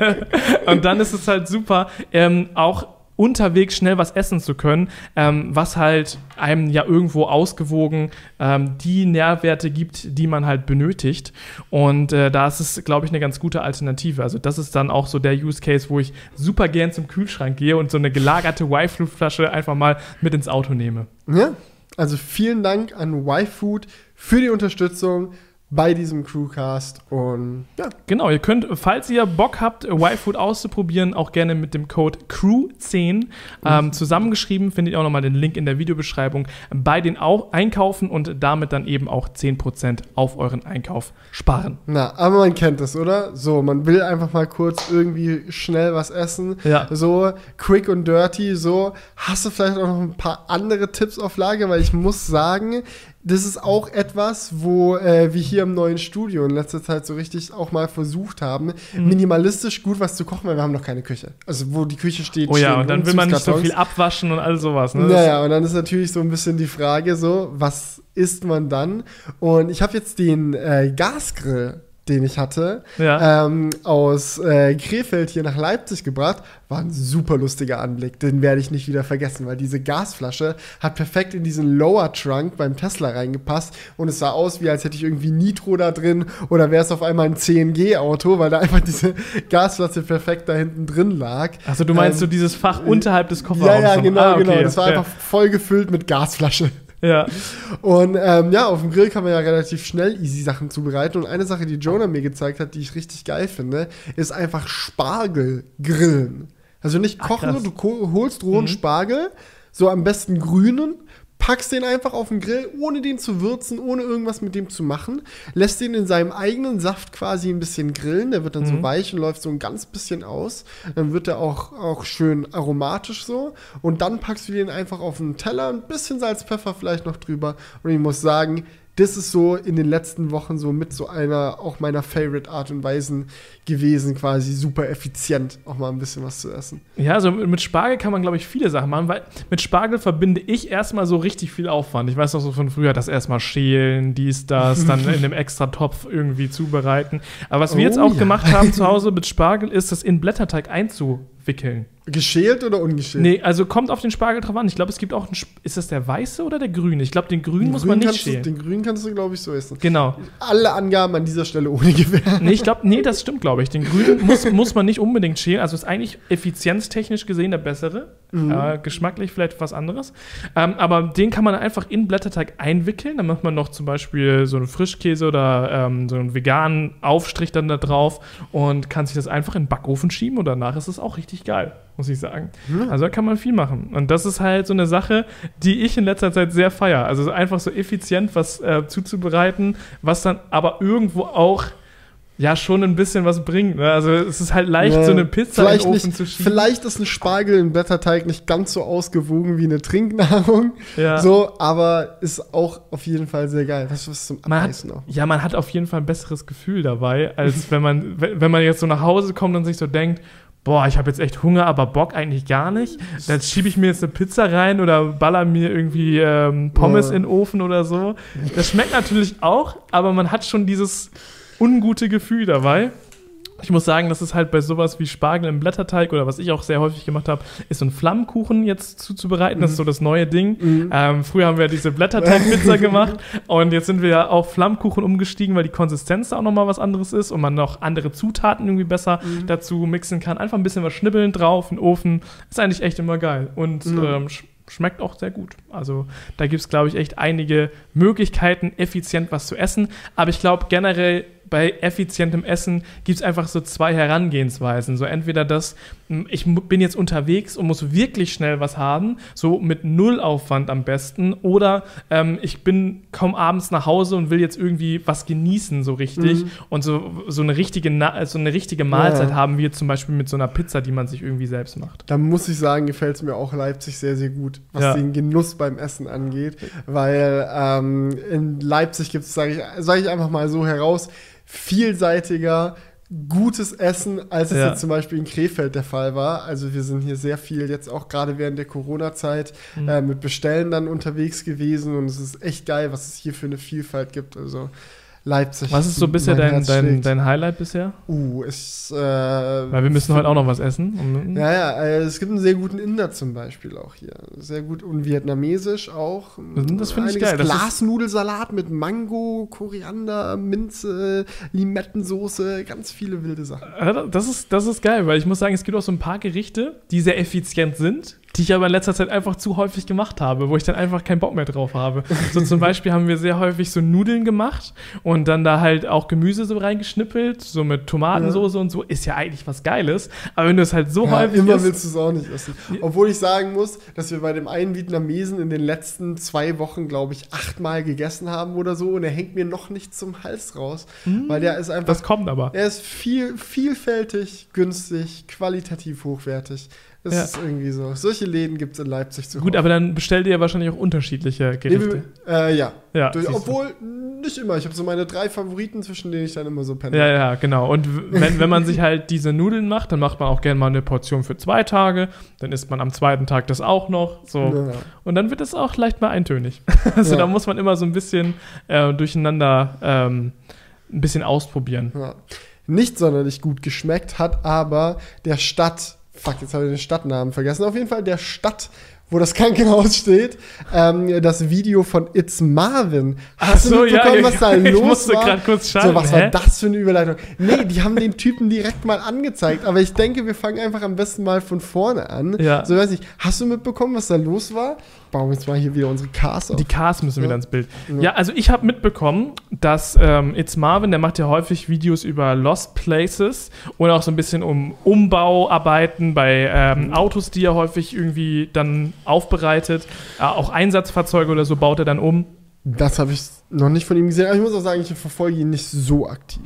B: und dann ist es halt super, ähm, auch unterwegs schnell was essen zu können, ähm, was halt einem ja irgendwo ausgewogen ähm, die Nährwerte gibt, die man halt benötigt. Und äh, da ist es, glaube ich, eine ganz gute Alternative. Also das ist dann auch so der Use Case, wo ich super gern zum Kühlschrank gehe und so eine gelagerte Y-Food-Flasche einfach mal mit ins Auto nehme.
A: Ja, also vielen Dank an Y-Food für die Unterstützung bei diesem Crewcast. Und
B: ja. Genau, ihr könnt, falls ihr Bock habt, Y-Food auszuprobieren, auch gerne mit dem Code CREW10 ähm, mhm. zusammengeschrieben. Findet ihr auch nochmal den Link in der Videobeschreibung bei den Au Einkaufen und damit dann eben auch 10% auf euren Einkauf sparen.
A: Na, aber man kennt das, oder? So, man will einfach mal kurz irgendwie schnell was essen.
B: Ja.
A: So, quick und dirty. So, hast du vielleicht auch noch ein paar andere Tipps auf Lage? Weil ich muss sagen, das ist auch etwas, wo äh, wir hier im neuen Studio in letzter Zeit so richtig auch mal versucht haben, mhm. minimalistisch gut was zu kochen, weil wir haben noch keine Küche. Also wo die Küche steht.
B: Oh ja, und dann will man nicht so viel abwaschen und all sowas.
A: Ne? Naja, und dann ist natürlich so ein bisschen die Frage so, was isst man dann? Und ich habe jetzt den äh, Gasgrill den ich hatte,
B: ja.
A: ähm, aus äh, Krefeld hier nach Leipzig gebracht. War ein super lustiger Anblick. Den werde ich nicht wieder vergessen, weil diese Gasflasche hat perfekt in diesen Lower Trunk beim Tesla reingepasst und es sah aus, wie als hätte ich irgendwie Nitro da drin oder wäre es auf einmal ein CNG-Auto, weil da einfach diese Gasflasche perfekt da hinten drin lag.
B: Also du meinst ähm, so dieses Fach unterhalb des Kofferraums?
A: Ja, ja, genau, ah, okay. genau. Das war ja. einfach voll gefüllt mit Gasflasche.
B: Ja.
A: Und ähm, ja, auf dem Grill kann man ja relativ schnell easy Sachen zubereiten. Und eine Sache, die Jonah mir gezeigt hat, die ich richtig geil finde, ist einfach Spargel grillen. Also nicht kochen, Ach, du holst rohen mhm. Spargel, so am besten grünen, packst den einfach auf den Grill, ohne den zu würzen, ohne irgendwas mit dem zu machen, lässt den in seinem eigenen Saft quasi ein bisschen grillen, der wird dann mhm. so weich und läuft so ein ganz bisschen aus, dann wird er auch, auch schön aromatisch so. Und dann packst du den einfach auf einen Teller, ein bisschen Salz, Pfeffer vielleicht noch drüber. Und ich muss sagen, das ist so in den letzten Wochen so mit so einer auch meiner Favorite Art und Weisen gewesen, quasi super effizient auch mal ein bisschen was zu essen.
B: Ja, also mit Spargel kann man, glaube ich, viele Sachen machen, weil mit Spargel verbinde ich erstmal so richtig viel Aufwand. Ich weiß noch so von früher, das erstmal schälen, dies, das, dann in einem extra Topf irgendwie zubereiten. Aber was wir oh, jetzt auch ja. gemacht haben zu Hause mit Spargel, ist das in Blätterteig einzuwickeln.
A: Geschält oder ungeschält?
B: Nee, also kommt auf den Spargel drauf an. Ich glaube, es gibt auch einen. Ist das der weiße oder der grüne? Ich glaube, den grünen den muss grün man nicht schälen.
A: Du, den grünen kannst du, glaube ich, so essen.
B: Genau.
A: Alle Angaben an dieser Stelle ohne Gewehr.
B: Nee, ich glaube, nee, das stimmt, glaube ich. Den grünen muss, muss man nicht unbedingt schälen. Also ist eigentlich effizienztechnisch gesehen der bessere. Mhm. Äh, geschmacklich vielleicht was anderes. Ähm, aber den kann man einfach in Blätterteig einwickeln. Dann macht man noch zum Beispiel so einen Frischkäse oder ähm, so einen veganen Aufstrich dann da drauf und kann sich das einfach in den Backofen schieben und danach ist es auch richtig geil muss ich sagen. Mhm. Also da kann man viel machen. Und das ist halt so eine Sache, die ich in letzter Zeit sehr feiere. Also einfach so effizient was äh, zuzubereiten, was dann aber irgendwo auch ja schon ein bisschen was bringt. Ne? Also es ist halt leicht, ja, so eine Pizza
A: in den Ofen nicht, zu schieben. Vielleicht ist ein Spargel im Blätterteig nicht ganz so ausgewogen wie eine Trinknahrung. Ja. So, aber ist auch auf jeden Fall sehr geil. Das ist zum
B: Abreißen auch. Ja, man hat auf jeden Fall ein besseres Gefühl dabei, als wenn man, wenn man jetzt so nach Hause kommt und sich so denkt, boah, ich habe jetzt echt Hunger, aber Bock eigentlich gar nicht. Dann schiebe ich mir jetzt eine Pizza rein oder baller mir irgendwie ähm, Pommes ja. in den Ofen oder so. Das schmeckt natürlich auch, aber man hat schon dieses ungute Gefühl dabei. Ich muss sagen, das ist halt bei sowas wie Spargel im Blätterteig oder was ich auch sehr häufig gemacht habe, ist so ein Flammkuchen jetzt zuzubereiten. Mhm. Das ist so das neue Ding. Mhm. Ähm, früher haben wir diese Blätterteigpizza gemacht und jetzt sind wir ja auf Flammkuchen umgestiegen, weil die Konsistenz da auch nochmal was anderes ist und man noch andere Zutaten irgendwie besser mhm. dazu mixen kann. Einfach ein bisschen was schnibbeln drauf, in den Ofen. Ist eigentlich echt immer geil. Und mhm. ähm, schmeckt auch sehr gut. Also da gibt es, glaube ich, echt einige Möglichkeiten, effizient was zu essen. Aber ich glaube generell, bei effizientem Essen gibt es einfach so zwei Herangehensweisen. So entweder das, hm, ich bin jetzt unterwegs und muss wirklich schnell was haben, so mit Nullaufwand am besten, oder ähm, ich bin kaum abends nach Hause und will jetzt irgendwie was genießen, so richtig. Mhm. Und so, so, eine richtige, so eine richtige Mahlzeit ja. haben wir zum Beispiel mit so einer Pizza, die man sich irgendwie selbst macht.
A: Da muss ich sagen, gefällt es mir auch Leipzig sehr, sehr gut, was ja. den Genuss beim Essen angeht. Weil ähm, in Leipzig gibt es, sage ich, sag ich einfach mal so heraus, vielseitiger, gutes Essen, als es ja. jetzt zum Beispiel in Krefeld der Fall war. Also wir sind hier sehr viel jetzt auch gerade während der Corona-Zeit mhm. äh, mit Bestellen dann unterwegs gewesen und es ist echt geil, was es hier für eine Vielfalt gibt. Also Leipzig.
B: Was ist so bisher dein, dein, dein, Highlight bisher?
A: Uh, ist. Äh,
B: Weil wir müssen heute auch noch was essen.
A: Ja, ja, äh, es gibt einen sehr guten Inder zum Beispiel auch hier. Sehr gut und vietnamesisch auch.
B: Das finde ich geil.
A: Glasnudelsalat mit Mango, Koriander, Minze, Limettensoße, ganz viele wilde Sachen.
B: Das ist, das ist geil, weil ich muss sagen, es gibt auch so ein paar Gerichte, die sehr effizient sind die ich aber in letzter Zeit einfach zu häufig gemacht habe, wo ich dann einfach keinen Bock mehr drauf habe. So zum Beispiel haben wir sehr häufig so Nudeln gemacht und dann da halt auch Gemüse so reingeschnippelt, so mit Tomatensoße ja. und so, ist ja eigentlich was Geiles. Aber wenn du es halt so ja, häufig
A: immer isst, willst du es auch nicht essen. Obwohl ich sagen muss, dass wir bei dem einen Vietnamesen in den letzten zwei Wochen, glaube ich, achtmal gegessen haben oder so und er hängt mir noch nicht zum Hals raus, mmh, weil der ist einfach.
B: Das kommt aber.
A: Er ist viel, vielfältig, günstig, qualitativ hochwertig. Das ja. ist irgendwie so. Solche Läden gibt es in Leipzig
B: zu Gut, aber dann bestellt ihr ja wahrscheinlich auch unterschiedliche Gerichte.
A: Nee, äh, ja. ja Durch, obwohl, nicht immer. Ich habe so meine drei Favoriten, zwischen denen ich dann immer so penne.
B: Ja, ja, genau. Und wenn, wenn man sich halt diese Nudeln macht, dann macht man auch gerne mal eine Portion für zwei Tage. Dann isst man am zweiten Tag das auch noch. So. Ja. Und dann wird es auch leicht mal eintönig. also da muss man immer so ein bisschen äh, durcheinander ähm, ein bisschen ausprobieren.
A: Nicht sonderlich gut geschmeckt hat aber der Stadt fuck, jetzt habe ich den Stadtnamen vergessen. Auf jeden Fall der Stadt, wo das Krankenhaus steht, ähm, das Video von It's Marvin.
B: Hast so, du mitbekommen,
A: ja, was da ich los musste
B: war? kurz schauen.
A: So, was Hä? war das für eine Überleitung? Nee, die haben den Typen direkt mal angezeigt. Aber ich denke, wir fangen einfach am besten mal von vorne an. Ja. So, weiß ich, hast du mitbekommen, was da los war? Bauen wir jetzt mal hier wieder unsere Cars
B: auf. Die Cars müssen ja. wieder ins Bild. Ja, ja also ich habe mitbekommen, dass ähm, It's Marvin, der macht ja häufig Videos über Lost Places und auch so ein bisschen um Umbauarbeiten bei ähm, mhm. Autos, die er häufig irgendwie dann aufbereitet. Äh, auch Einsatzfahrzeuge oder so baut er dann um.
A: Das habe ich noch nicht von ihm gesehen, aber ich muss auch sagen, ich verfolge ihn nicht so aktiv.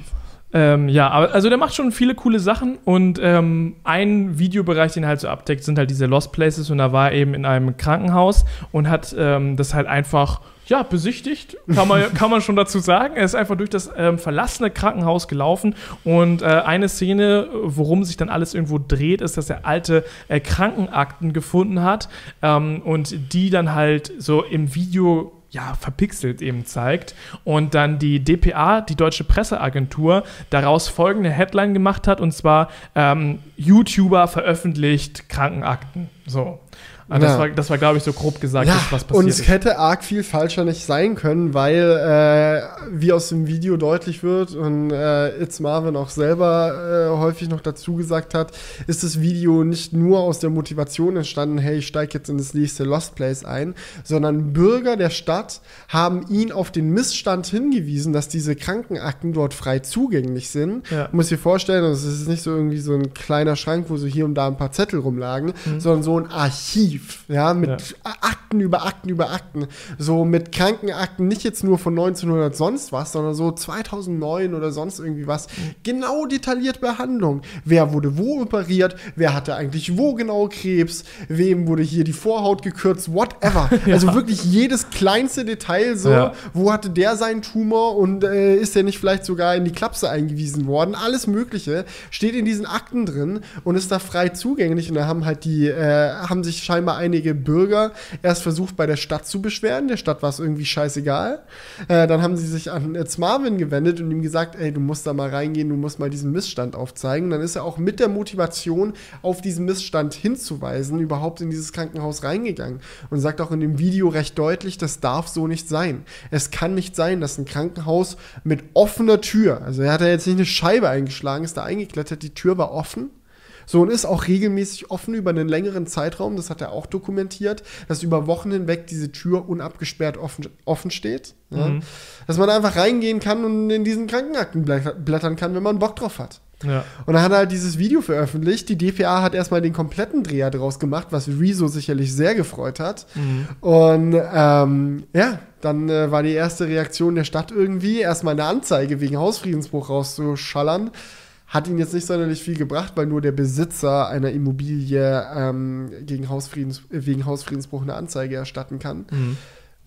B: Ähm, ja, aber also der macht schon viele coole Sachen und ähm, ein Videobereich, den er halt so abdeckt, sind halt diese Lost Places und da war er eben in einem Krankenhaus und hat ähm, das halt einfach ja, besichtigt, kann man, kann man schon dazu sagen. Er ist einfach durch das ähm, verlassene Krankenhaus gelaufen und äh, eine Szene, worum sich dann alles irgendwo dreht, ist, dass er alte äh, Krankenakten gefunden hat ähm, und die dann halt so im Video ja, verpixelt eben zeigt. Und dann die DPA, die Deutsche Presseagentur, daraus folgende Headline gemacht hat, und zwar ähm, YouTuber veröffentlicht Krankenakten. So. Ah, das, ja. war, das war, glaube ich, so grob gesagt,
A: ja, was passiert Und es ist. hätte arg viel falscher nicht sein können, weil, äh, wie aus dem Video deutlich wird und äh, It's Marvin auch selber äh, häufig noch dazu gesagt hat, ist das Video nicht nur aus der Motivation entstanden, hey, ich steige jetzt in das nächste Lost Place ein, sondern Bürger der Stadt haben ihn auf den Missstand hingewiesen, dass diese Krankenakten dort frei zugänglich sind. Ja. Muss dir vorstellen, es ist nicht so irgendwie so ein kleiner Schrank, wo so hier und da ein paar Zettel rumlagen, mhm. sondern so ein Archiv Archiv, ja, mit ja. Akten über Akten über Akten. So mit Krankenakten, nicht jetzt nur von 1900 sonst was, sondern so 2009 oder sonst irgendwie was. Genau detailliert Behandlung. Wer wurde wo operiert? Wer hatte eigentlich wo genau Krebs? Wem wurde hier die Vorhaut gekürzt? Whatever. ja. Also wirklich jedes kleinste Detail so. Ja. Wo hatte der seinen Tumor und äh, ist der nicht vielleicht sogar in die Klapse eingewiesen worden? Alles Mögliche steht in diesen Akten drin und ist da frei zugänglich. Und da haben halt die, äh, haben sich scheinbar scheinbar einige Bürger erst versucht, bei der Stadt zu beschweren. Der Stadt war es irgendwie scheißegal. Äh, dann haben sie sich an It's Marvin gewendet und ihm gesagt, ey, du musst da mal reingehen, du musst mal diesen Missstand aufzeigen. dann ist er auch mit der Motivation, auf diesen Missstand hinzuweisen, überhaupt in dieses Krankenhaus reingegangen. Und sagt auch in dem Video recht deutlich, das darf so nicht sein. Es kann nicht sein, dass ein Krankenhaus mit offener Tür, also er hat ja jetzt nicht eine Scheibe eingeschlagen, ist da eingeklettert, die Tür war offen So und ist auch regelmäßig offen über einen längeren Zeitraum, das hat er auch dokumentiert, dass über Wochen hinweg diese Tür unabgesperrt offen, offen steht. Ja? Mhm. Dass man einfach reingehen kann und in diesen Krankenakten blättern kann, wenn man Bock drauf hat. Ja. Und dann hat er halt dieses Video veröffentlicht. Die DPA hat erstmal den kompletten Dreher draus gemacht, was Rezo sicherlich sehr gefreut hat. Mhm. Und ähm, ja, dann äh, war die erste Reaktion der Stadt irgendwie, erstmal eine Anzeige wegen Hausfriedensbruch rauszuschallern. Hat ihn jetzt nicht sonderlich viel gebracht, weil nur der Besitzer einer Immobilie ähm, gegen Hausfriedens wegen Hausfriedensbruch eine Anzeige erstatten kann. Mhm.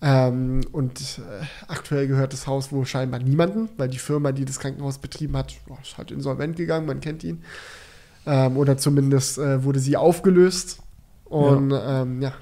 A: Ähm, und äh, aktuell gehört das Haus wohl scheinbar niemandem, weil die Firma, die das Krankenhaus betrieben hat, oh, ist halt insolvent gegangen, man kennt ihn. Ähm, oder zumindest äh, wurde sie aufgelöst. Und ja. Ähm, ja.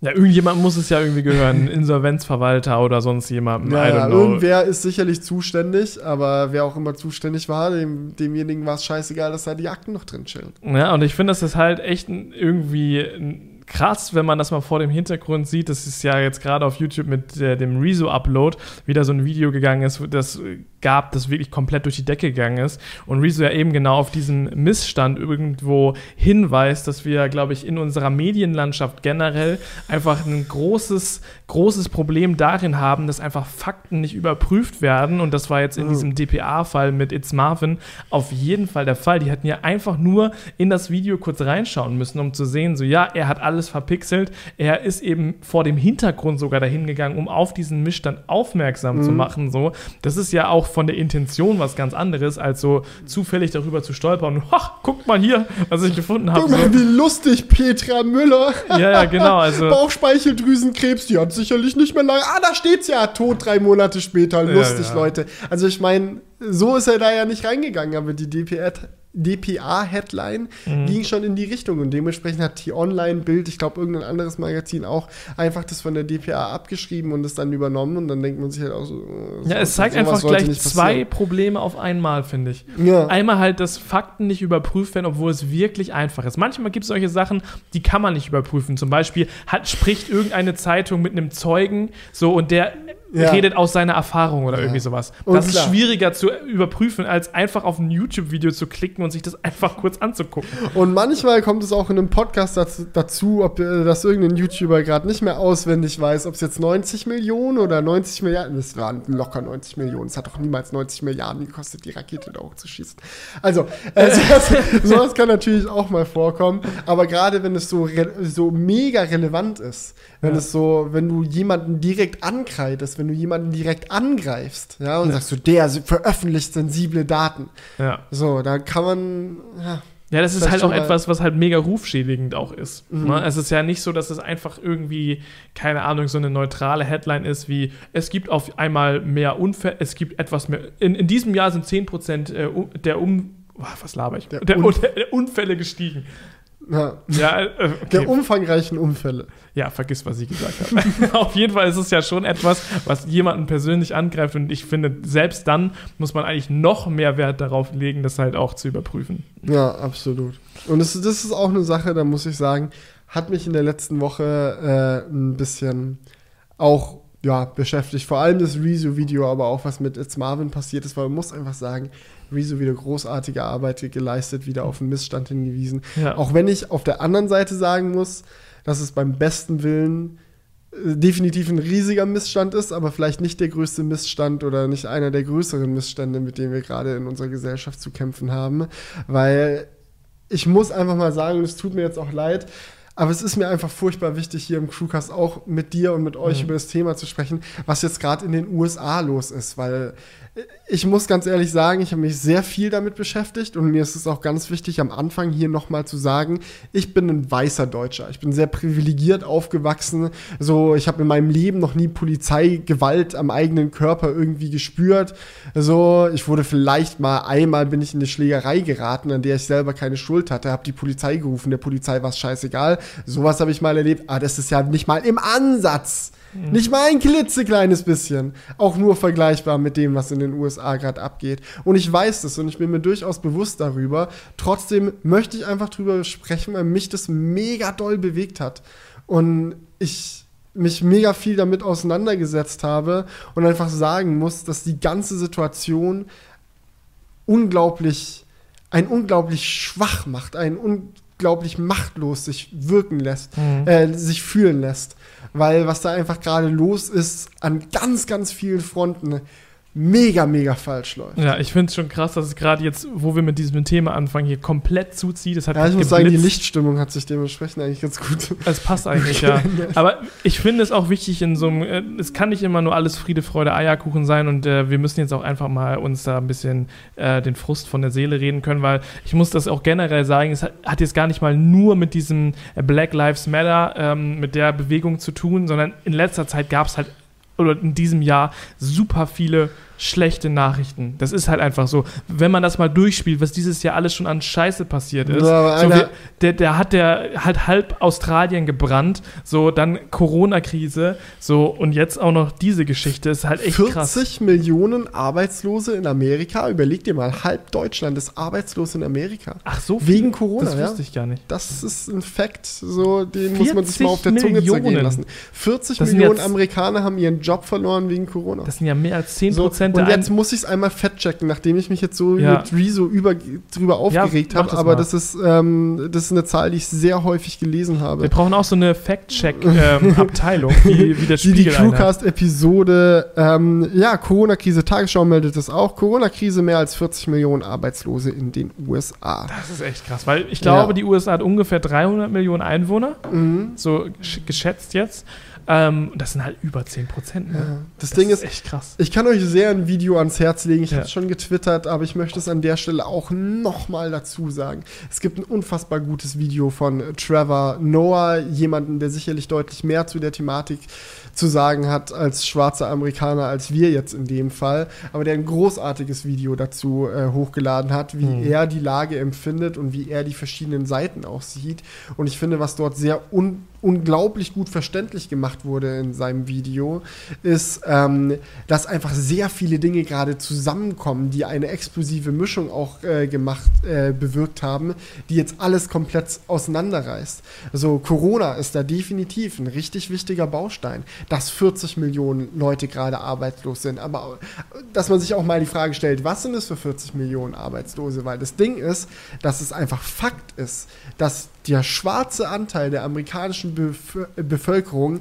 B: Ja, irgendjemand muss es ja irgendwie gehören. Insolvenzverwalter oder sonst jemand.
A: Ja, ja irgendwer ist sicherlich zuständig, aber wer auch immer zuständig war, dem, demjenigen war es scheißegal, dass da die Akten noch drin chillen.
B: Ja, und ich finde, das ist halt echt irgendwie krass, wenn man das mal vor dem Hintergrund sieht. Das ist ja jetzt gerade auf YouTube mit äh, dem Rezo-Upload wieder so ein Video gegangen ist, das gab, das wirklich komplett durch die Decke gegangen ist. Und Rezo ja eben genau auf diesen Missstand irgendwo hinweist, dass wir, glaube ich, in unserer Medienlandschaft generell einfach ein großes, großes Problem darin haben, dass einfach Fakten nicht überprüft werden. Und das war jetzt in mhm. diesem DPA-Fall mit It's Marvin auf jeden Fall der Fall. Die hätten ja einfach nur in das Video kurz reinschauen müssen, um zu sehen, so ja, er hat alles verpixelt. Er ist eben vor dem Hintergrund sogar dahin gegangen, um auf diesen Missstand aufmerksam mhm. zu machen. So, das ist ja auch von der Intention was ganz anderes, als so zufällig darüber zu stolpern und, ach, guck mal hier, was ich gefunden habe. Guck
A: mal, so. wie lustig, Petra Müller.
B: Ja, ja, genau. Also
A: Bauchspeicheldrüsenkrebs, die hat sicherlich nicht mehr lange. Ah, da steht's ja, tot drei Monate später. Lustig, ja, ja. Leute. Also ich meine, so ist er da ja nicht reingegangen, aber die DPR DPA-Headline mhm. ging schon in die Richtung und dementsprechend hat T-Online-Bild, ich glaube irgendein anderes Magazin auch, einfach das von der DPA abgeschrieben und es dann übernommen und dann denkt man sich halt auch so.
B: Äh, ja, es zeigt einfach gleich zwei Probleme auf einmal, finde ich. Ja. Einmal halt, dass Fakten nicht überprüft werden, obwohl es wirklich einfach ist. Manchmal gibt es solche Sachen, die kann man nicht überprüfen. Zum Beispiel hat, spricht irgendeine Zeitung mit einem Zeugen so und der ja. redet aus seiner Erfahrung oder ja. irgendwie sowas. Und das klar. ist schwieriger zu überprüfen, als einfach auf ein YouTube-Video zu klicken und sich das einfach kurz anzugucken.
A: Und manchmal kommt es auch in einem Podcast dazu, dazu ob äh, das irgendein YouTuber gerade nicht mehr auswendig weiß, ob es jetzt 90 Millionen oder 90 Milliarden, das waren locker 90 Millionen. Es hat doch niemals 90 Milliarden gekostet, die Rakete da hochzuschießen. Also, äh, sowas, sowas, kann natürlich auch mal vorkommen. Aber gerade wenn es so, so mega relevant ist, wenn ja. es so, wenn du jemanden direkt ankreidest, wenn du jemanden direkt angreifst, ja, und ja. sagst so, der veröffentlicht sensible Daten. Ja. So, da kann man,
B: ja. Ja, das ist halt auch etwas, was halt mega rufschädigend auch ist. Mhm. Ne? Es ist ja nicht so, dass es einfach irgendwie, keine Ahnung, so eine neutrale Headline ist, wie es gibt auf einmal mehr Unfälle, es gibt etwas mehr. In, in diesem Jahr sind 10% äh, der Um. Was laber ich? Der, der, der Unfälle gestiegen.
A: Ja. ja äh, okay. Der umfangreichen Unfälle.
B: Ja, vergiss, was ich gesagt habe. Auf jeden Fall ist es ja schon etwas, was jemanden persönlich angreift und ich finde, selbst dann muss man eigentlich noch mehr Wert darauf legen, das halt auch zu überprüfen.
A: Ja, absolut. Und das, das ist auch eine Sache, da muss ich sagen, hat mich in der letzten Woche äh, ein bisschen auch ja, beschäftigt. Vor allem das Rezo-Video, aber auch was mit It's Marvin passiert ist, weil man muss einfach sagen, Rezo wieder großartige Arbeit geleistet, wieder auf den Missstand hingewiesen. Ja. Auch wenn ich auf der anderen Seite sagen muss, dass es beim besten Willen äh, definitiv ein riesiger Missstand ist, aber vielleicht nicht der größte Missstand oder nicht einer der größeren Missstände, mit denen wir gerade in unserer Gesellschaft zu kämpfen haben. Weil ich muss einfach mal sagen, und es tut mir jetzt auch leid, aber es ist mir einfach furchtbar wichtig, hier im Crewcast auch mit dir und mit euch mhm. über das Thema zu sprechen, was jetzt gerade in den USA los ist, weil ich muss ganz ehrlich sagen, ich habe mich sehr viel damit beschäftigt und mir ist es auch ganz wichtig, am Anfang hier nochmal zu sagen, ich bin ein weißer Deutscher. Ich bin sehr privilegiert aufgewachsen. So, ich habe in meinem Leben noch nie Polizeigewalt am eigenen Körper irgendwie gespürt. So, ich wurde vielleicht mal einmal bin ich in eine Schlägerei geraten, an der ich selber keine Schuld hatte, habe die Polizei gerufen, der Polizei war es scheißegal. Sowas habe ich mal erlebt. Aber das ist ja nicht mal im Ansatz Mhm. Nicht mal ein klitzekleines bisschen. Auch nur vergleichbar mit dem, was in den USA gerade abgeht. Und ich weiß das und ich bin mir durchaus bewusst darüber. Trotzdem möchte ich einfach drüber sprechen, weil mich das mega doll bewegt hat. Und ich mich mega viel damit auseinandergesetzt habe und einfach sagen muss, dass die ganze Situation unglaublich einen unglaublich schwach macht, einen unglaublich machtlos sich wirken lässt, mhm. äh, sich fühlen lässt. Weil was da einfach gerade los ist an ganz, ganz vielen Fronten, mega, mega falsch läuft.
B: Ja, ich finde es schon krass, dass es gerade jetzt, wo wir mit diesem Thema anfangen, hier komplett zuzieht. Das hat
A: ja, ich muss geblitzt. sagen, die Lichtstimmung hat sich dementsprechend eigentlich ganz gut.
B: Es passt eigentlich, ja. Aber ich finde es auch wichtig in so einem, äh, es kann nicht immer nur alles Friede, Freude, Eierkuchen sein und äh, wir müssen jetzt auch einfach mal uns da ein bisschen äh, den Frust von der Seele reden können, weil ich muss das auch generell sagen, es hat, hat jetzt gar nicht mal nur mit diesem Black Lives Matter, ähm, mit der Bewegung zu tun, sondern in letzter Zeit gab es halt oder in diesem Jahr super viele schlechte Nachrichten. Das ist halt einfach so. Wenn man das mal durchspielt, was dieses Jahr alles schon an Scheiße passiert ist. Ja, so wie, der, der hat der halt halb Australien gebrannt, so dann Corona-Krise, so und jetzt auch noch diese Geschichte ist halt echt
A: 40
B: krass.
A: 40 Millionen Arbeitslose in Amerika. Überleg dir mal, halb Deutschland ist arbeitslos in Amerika.
B: Ach so,
A: viel? wegen Corona.
B: Das wusste ich gar nicht.
A: Das ist ein Fakt, so den muss man sich mal auf der Millionen. Zunge zergehen lassen. 40 das Millionen Amerikaner haben ihren Job verloren wegen Corona.
B: Das sind ja mehr als 10 Prozent
A: Prozent Und jetzt muss ich es einmal fettchecken, nachdem ich mich jetzt so ja. mit Rezo über, drüber aufgeregt ja, habe. Aber das ist, ähm, das ist eine Zahl, die ich sehr häufig gelesen habe.
B: Wir brauchen auch so eine Fact-Check-Abteilung, ähm, wie, wie der
A: Spiegel. Die, die Crewcast-Episode, ähm, ja, Corona-Krise, Tagesschau meldet es auch. Corona-Krise, mehr als 40 Millionen Arbeitslose in den USA.
B: Das ist echt krass, weil ich glaube, ja. die USA hat ungefähr 300 Millionen Einwohner, mhm. so geschätzt jetzt. Ähm, das sind halt über 10 Prozent. Ne? Ja.
A: Das, das, Ding ist, ist, echt krass. Ich kann euch sehr ein Video ans Herz legen. Ich ja. habe es schon getwittert, aber ich möchte es an der Stelle auch nochmal dazu sagen. Es gibt ein unfassbar gutes Video von Trevor Noah, jemanden, der sicherlich deutlich mehr zu der Thematik zu sagen hat als schwarzer Amerikaner, als wir jetzt in dem Fall, aber der ein großartiges Video dazu äh, hochgeladen hat, wie mhm. er die Lage empfindet und wie er die verschiedenen Seiten auch sieht. Und ich finde, was dort sehr un unglaublich gut verständlich gemacht wurde in seinem Video, ist, ähm, dass einfach sehr viele Dinge gerade zusammenkommen, die eine explosive Mischung auch äh, gemacht, äh, bewirkt haben, die jetzt alles komplett auseinanderreißt. Also Corona ist da definitiv ein richtig wichtiger Baustein dass 40 Millionen Leute gerade arbeitslos sind. Aber dass man sich auch mal die Frage stellt, was sind es für 40 Millionen Arbeitslose? Weil das Ding ist, dass es einfach Fakt ist, dass der schwarze Anteil der amerikanischen Bef Bevölkerung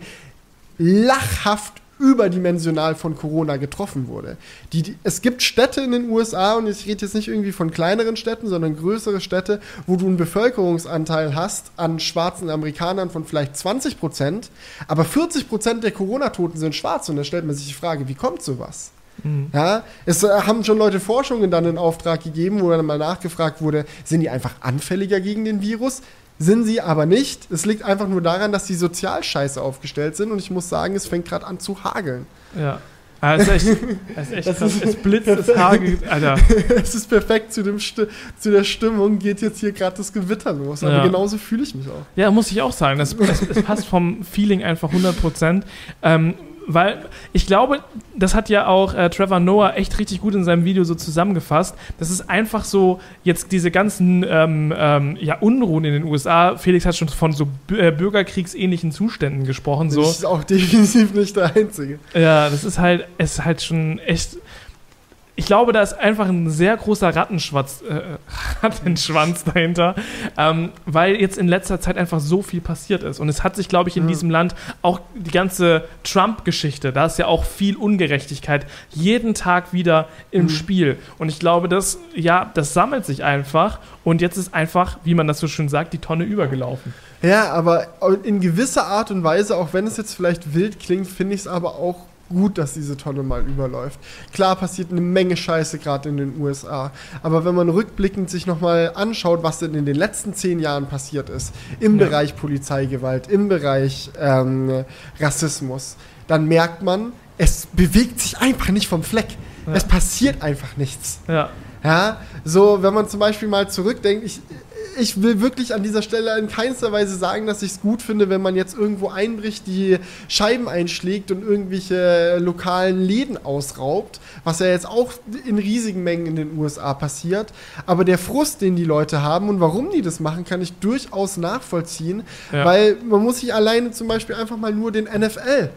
A: lachhaft überdimensional von Corona getroffen wurde. Die, die, es gibt Städte in den USA, und ich rede jetzt nicht irgendwie von kleineren Städten, sondern größere Städte, wo du einen Bevölkerungsanteil hast an schwarzen Amerikanern von vielleicht 20 Prozent, aber 40 Prozent der Corona-Toten sind schwarz. Und da stellt man sich die Frage, wie kommt sowas? Mhm. Ja, es äh, haben schon Leute Forschungen dann in Auftrag gegeben, wo dann mal nachgefragt wurde, sind die einfach anfälliger gegen den Virus? Sind sie aber nicht. Es liegt einfach nur daran, dass die sozial scheiße aufgestellt sind. Und ich muss sagen, es fängt gerade an zu hageln.
B: Ja. Ah, das ist echt, das ist echt das krass. Ist, es blitzt, es hagelt, Alter.
A: es ist perfekt zu, dem zu der Stimmung, geht jetzt hier gerade das Gewitter los. Aber ja. genauso fühle ich mich auch.
B: Ja, muss ich auch sagen. Das, das, das passt vom Feeling einfach 100 Prozent. Ähm, weil ich glaube, das hat ja auch äh, Trevor Noah echt richtig gut in seinem Video so zusammengefasst. Das ist einfach so, jetzt diese ganzen ähm, ähm, ja, Unruhen in den USA. Felix hat schon von so äh, bürgerkriegsähnlichen Zuständen gesprochen. So. Das
A: ist auch definitiv nicht der Einzige.
B: Ja, das ist halt, es ist halt schon echt ich glaube, da ist einfach ein sehr großer Rattenschwanz, äh, Rattenschwanz dahinter, ähm, weil jetzt in letzter Zeit einfach so viel passiert ist. Und es hat sich, glaube ich, in ja. diesem Land auch die ganze Trump-Geschichte, da ist ja auch viel Ungerechtigkeit jeden Tag wieder im mhm. Spiel. Und ich glaube, das, ja, das sammelt sich einfach und jetzt ist einfach, wie man das so schön sagt, die Tonne übergelaufen.
A: Ja, aber in gewisser Art und Weise, auch wenn es jetzt vielleicht wild klingt, finde ich es aber auch gut, dass diese Tonne mal überläuft. Klar passiert eine Menge Scheiße gerade in den USA, aber wenn man rückblickend sich nochmal anschaut, was denn in den letzten zehn Jahren passiert ist, im ja. Bereich Polizeigewalt, im Bereich ähm, Rassismus, dann merkt man, es bewegt sich einfach nicht vom Fleck. Ja. Es passiert einfach nichts.
B: Ja.
A: Ja, so, wenn man zum Beispiel mal zurückdenkt, ich, ich will wirklich an dieser Stelle in keinster Weise sagen, dass ich es gut finde, wenn man jetzt irgendwo einbricht, die Scheiben einschlägt und irgendwelche lokalen Läden ausraubt, was ja jetzt auch in riesigen Mengen in den USA passiert. Aber der Frust, den die Leute haben und warum die das machen, kann ich durchaus nachvollziehen, ja. weil man muss sich alleine zum Beispiel einfach mal nur den NFL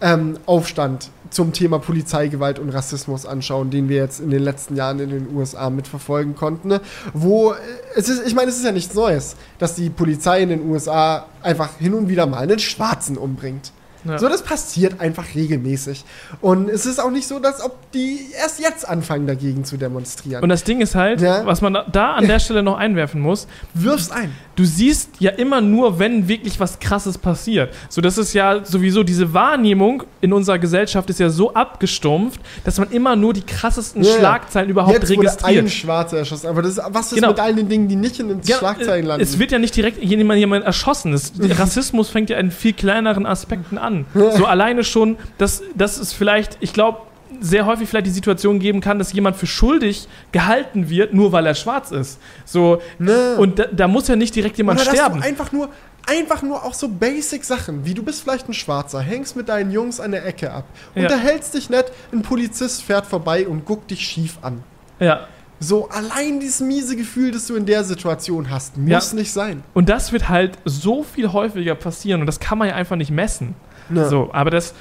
A: ähm, Aufstand zum Thema Polizeigewalt und Rassismus anschauen, den wir jetzt in den letzten Jahren in den USA mitverfolgen konnten. Ne? Wo äh, es ist, ich meine, es ist ja nichts Neues, dass die Polizei in den USA einfach hin und wieder mal einen Schwarzen umbringt. Ja. So, das passiert einfach regelmäßig. Und es ist auch nicht so, dass ob die erst jetzt anfangen, dagegen zu demonstrieren.
B: Und das Ding ist halt, ja. was man da an der Stelle noch einwerfen muss,
A: wirfst ein.
B: Du siehst ja immer nur, wenn wirklich was krasses passiert. So, das ist ja sowieso diese Wahrnehmung in unserer Gesellschaft ist ja so abgestumpft, dass man immer nur die krassesten ja, Schlagzeilen überhaupt jetzt registriert. Wurde
A: ein Schwarzer erschossen. Aber das, was ist genau. mit all den Dingen, die nicht in den Schlagzeilen landen?
B: Es wird ja nicht direkt jemand, jemand erschossen. Es, Rassismus fängt ja in viel kleineren Aspekten an. So alleine schon, dass das ist vielleicht, ich glaube, sehr häufig vielleicht die Situation geben kann, dass jemand für schuldig gehalten wird, nur weil er schwarz ist. So, ne. und da, da, muss ja nicht direkt jemand Oder sterben.
A: einfach nur, einfach nur auch so basic Sachen, wie du bist vielleicht ein Schwarzer, hängst mit deinen Jungs an der Ecke ab, ja. unterhältst dich nett, ein Polizist fährt vorbei und guckt dich schief an.
B: Ja.
A: So, allein dieses miese Gefühl, das du in der Situation hast, muss ja. nicht sein.
B: Und das wird halt so viel häufiger passieren und das kann man ja einfach nicht messen. Ja. So, aber das,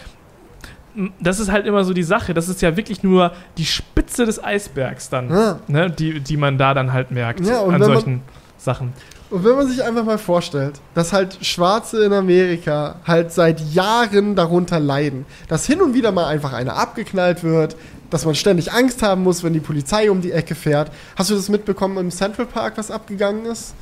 B: das ist halt immer so die Sache. Das ist ja wirklich nur die Spitze des Eisbergs dann, ja. ne, die, die man da dann halt merkt ja, an solchen man, Sachen.
A: Und wenn man sich einfach mal vorstellt, dass halt Schwarze in Amerika halt seit Jahren darunter leiden, dass hin und wieder mal einfach einer abgeknallt wird, dass man ständig Angst haben muss, wenn die Polizei um die Ecke fährt. Hast du das mitbekommen im Central Park, was abgegangen ist?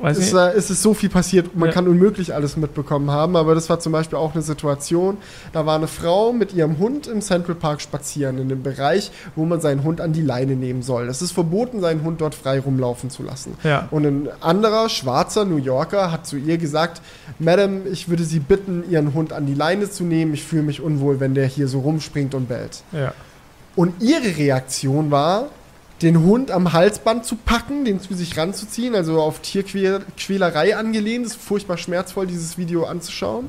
A: Weiß ist, äh, ist es so viel passiert, man ja. kann unmöglich alles mitbekommen haben, aber das war zum Beispiel auch eine Situation, da war eine Frau mit ihrem Hund im Central Park spazieren, in dem Bereich, wo man seinen Hund an die Leine nehmen soll. Es ist verboten, seinen Hund dort frei rumlaufen zu lassen.
B: Ja.
A: Und ein anderer, schwarzer New Yorker hat zu ihr gesagt, Madam, ich würde Sie bitten, Ihren Hund an die Leine zu nehmen, ich fühle mich unwohl, wenn der hier so rumspringt und bellt.
B: Ja.
A: Und ihre Reaktion war, den Hund am Halsband zu packen, den zu sich ranzuziehen, also auf Tierquälerei angelehnt. Es ist furchtbar schmerzvoll, dieses Video anzuschauen.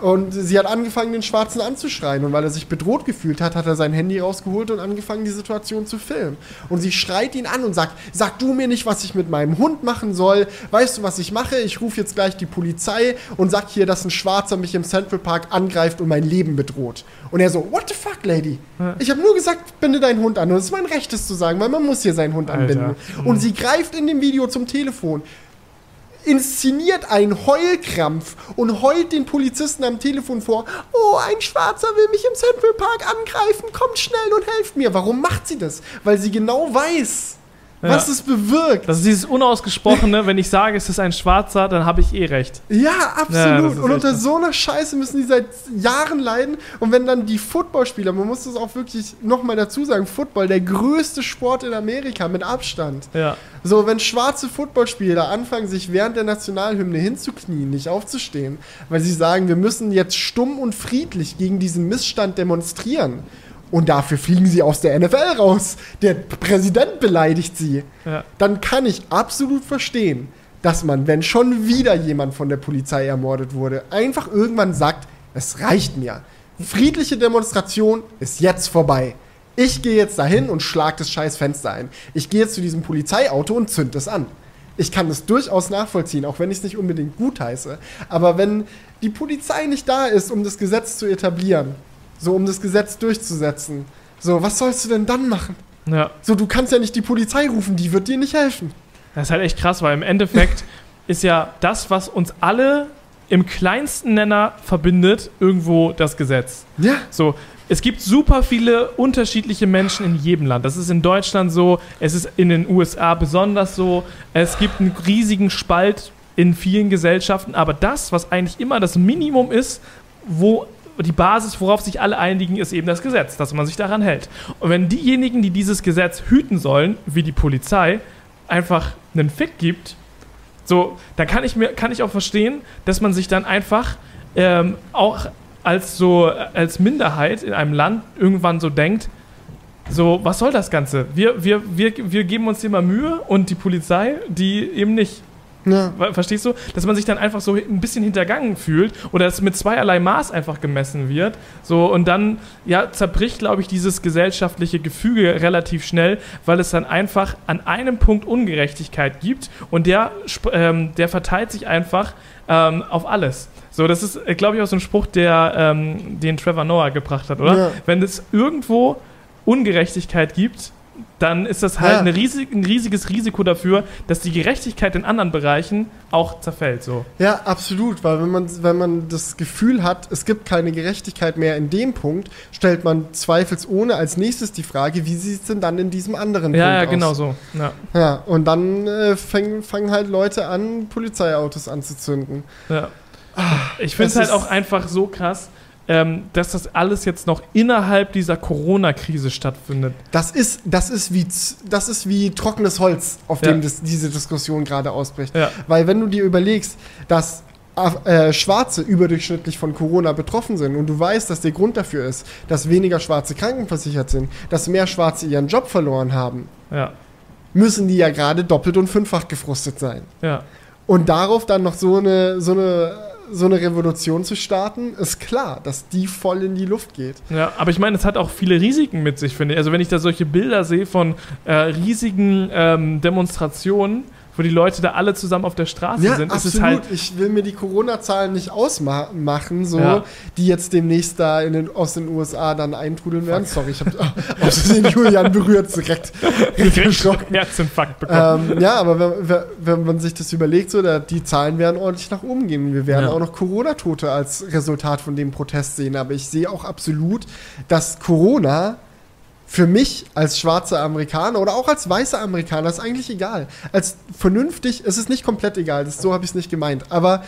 A: Und sie hat angefangen, den Schwarzen anzuschreien. Und weil er sich bedroht gefühlt hat, hat er sein Handy rausgeholt und angefangen, die Situation zu filmen. Und sie schreit ihn an und sagt: Sag du mir nicht, was ich mit meinem Hund machen soll. Weißt du, was ich mache? Ich rufe jetzt gleich die Polizei und sag hier, dass ein Schwarzer mich im Central Park angreift und mein Leben bedroht. Und er so: What the fuck, Lady? Ich habe nur gesagt, binde deinen Hund an. Und es ist mein Recht, es zu sagen, weil man muss hier seinen Hund anbinden. Mhm. Und sie greift in dem Video zum Telefon inszeniert einen Heulkrampf und heult den Polizisten am Telefon vor. Oh, ein Schwarzer will mich im Central Park angreifen, kommt schnell und helft mir. Warum macht sie das? Weil sie genau weiß, was es bewirkt.
B: Das ist dieses Unausgesprochene, wenn ich sage, es ist ein Schwarzer, dann habe ich eh recht.
A: Ja, absolut. Ja, und unter so einer Scheiße müssen die seit Jahren leiden. Und wenn dann die Footballspieler, man muss das auch wirklich nochmal dazu sagen, Football, der größte Sport in Amerika mit Abstand.
B: Ja.
A: So, wenn schwarze Footballspieler anfangen, sich während der Nationalhymne hinzuknien, nicht aufzustehen, weil sie sagen, wir müssen jetzt stumm und friedlich gegen diesen Missstand demonstrieren und dafür fliegen sie aus der NFL raus. Der Präsident beleidigt sie.
B: Ja.
A: Dann kann ich absolut verstehen, dass man, wenn schon wieder jemand von der Polizei ermordet wurde, einfach irgendwann sagt, es reicht mir. Friedliche Demonstration ist jetzt vorbei. Ich gehe jetzt dahin und schlag das scheiß Fenster ein. Ich gehe jetzt zu diesem Polizeiauto und zünd es an. Ich kann das durchaus nachvollziehen, auch wenn ich es nicht unbedingt gut heiße. Aber wenn die Polizei nicht da ist, um das Gesetz zu etablieren, so, um das Gesetz durchzusetzen. So, was sollst du denn dann machen?
B: Ja.
A: So, du kannst ja nicht die Polizei rufen, die wird dir nicht helfen.
B: Das ist halt echt krass, weil im Endeffekt ist ja das, was uns alle im kleinsten Nenner verbindet, irgendwo das Gesetz.
A: Ja.
B: So, es gibt super viele unterschiedliche Menschen in jedem Land. Das ist in Deutschland so, es ist in den USA besonders so. Es gibt einen riesigen Spalt in vielen Gesellschaften, aber das, was eigentlich immer das Minimum ist, wo die Basis, worauf sich alle einigen, ist eben das Gesetz, dass man sich daran hält. Und wenn diejenigen, die dieses Gesetz hüten sollen, wie die Polizei, einfach einen Fick gibt, so, dann kann ich mir, kann ich auch verstehen, dass man sich dann einfach ähm, auch als so als Minderheit in einem Land irgendwann so denkt, so, was soll das Ganze? Wir, wir, wir, wir geben uns immer Mühe und die Polizei, die eben nicht. Ja. Verstehst du? Dass man sich dann einfach so ein bisschen hintergangen fühlt oder dass mit zweierlei Maß einfach gemessen wird. So, und dann ja, zerbricht, glaube ich, dieses gesellschaftliche Gefüge relativ schnell, weil es dann einfach an einem Punkt Ungerechtigkeit gibt und der, ähm, der verteilt sich einfach ähm, auf alles. So, das ist, äh, glaube ich, auch so ein Spruch, der, ähm, den Trevor Noah gebracht hat, oder? Ja. Wenn es irgendwo Ungerechtigkeit gibt, dann ist das halt ja. riesig, ein riesiges Risiko dafür, dass die Gerechtigkeit in anderen Bereichen auch zerfällt. So.
A: Ja, absolut, weil wenn man, wenn man das Gefühl hat, es gibt keine Gerechtigkeit mehr in dem Punkt, stellt man zweifelsohne als nächstes die Frage, wie sieht es denn dann in diesem anderen
B: ja, Punkt ja, aus? Ja, genau so.
A: Ja. ja, und dann äh, fangen, fangen halt Leute an, Polizeiautos anzuzünden.
B: Ja. Ach, ich finde es halt auch einfach so krass, ähm, dass das alles jetzt noch innerhalb dieser Corona-Krise stattfindet.
A: Das ist, das, ist wie, das ist wie trockenes Holz, auf ja. dem das, diese Diskussion gerade ausbricht. Ja. Weil wenn du dir überlegst, dass äh, Schwarze überdurchschnittlich von Corona betroffen sind und du weißt, dass der Grund dafür ist, dass weniger Schwarze krankenversichert sind, dass mehr Schwarze ihren Job verloren haben, ja. müssen die ja gerade doppelt und fünffach gefrustet sein. Ja. Und darauf dann noch so eine, so eine so eine Revolution zu starten, ist klar, dass die voll in die Luft geht.
B: Ja, aber ich meine, es hat auch viele Risiken mit sich, finde ich. Also wenn ich da solche Bilder sehe von äh, riesigen ähm, Demonstrationen, wo die Leute da alle zusammen auf der Straße ja, sind.
A: Absolut. Halt ich will mir die Corona-Zahlen nicht ausmachen, so, ja. die jetzt demnächst da in den, aus den USA dann eintrudeln werden. Sorry, ich habe aus den Julian berührt direkt. Herzinfarkt bekommen. Ähm, ja, aber wenn, wenn, man sich das überlegt, so, da, die Zahlen werden ordentlich nach oben gehen. Wir werden ja. auch noch Corona-Tote als Resultat von dem Protest sehen. Aber ich sehe auch absolut, dass Corona für mich als schwarzer Amerikaner oder auch als weißer Amerikaner ist eigentlich egal. Als vernünftig, es ist nicht komplett egal, das, so habe ich es nicht gemeint. Aber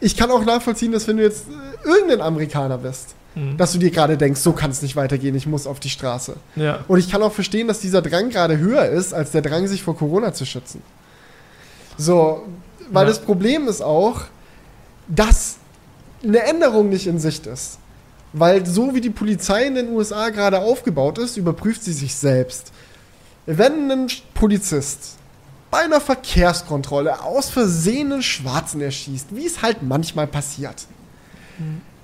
A: ich kann auch nachvollziehen, dass wenn du jetzt äh, irgendein Amerikaner bist, mhm. dass du dir gerade denkst, so kann es nicht weitergehen, ich muss auf die Straße. Ja. Und ich kann auch verstehen, dass dieser Drang gerade höher ist, als der Drang, sich vor Corona zu schützen. So, weil ja. das Problem ist auch, dass eine Änderung nicht in Sicht ist. Weil so wie die Polizei in den USA gerade aufgebaut ist, überprüft sie sich selbst. Wenn ein Polizist bei einer Verkehrskontrolle aus Versehen einen Schwarzen erschießt, wie es halt manchmal passiert,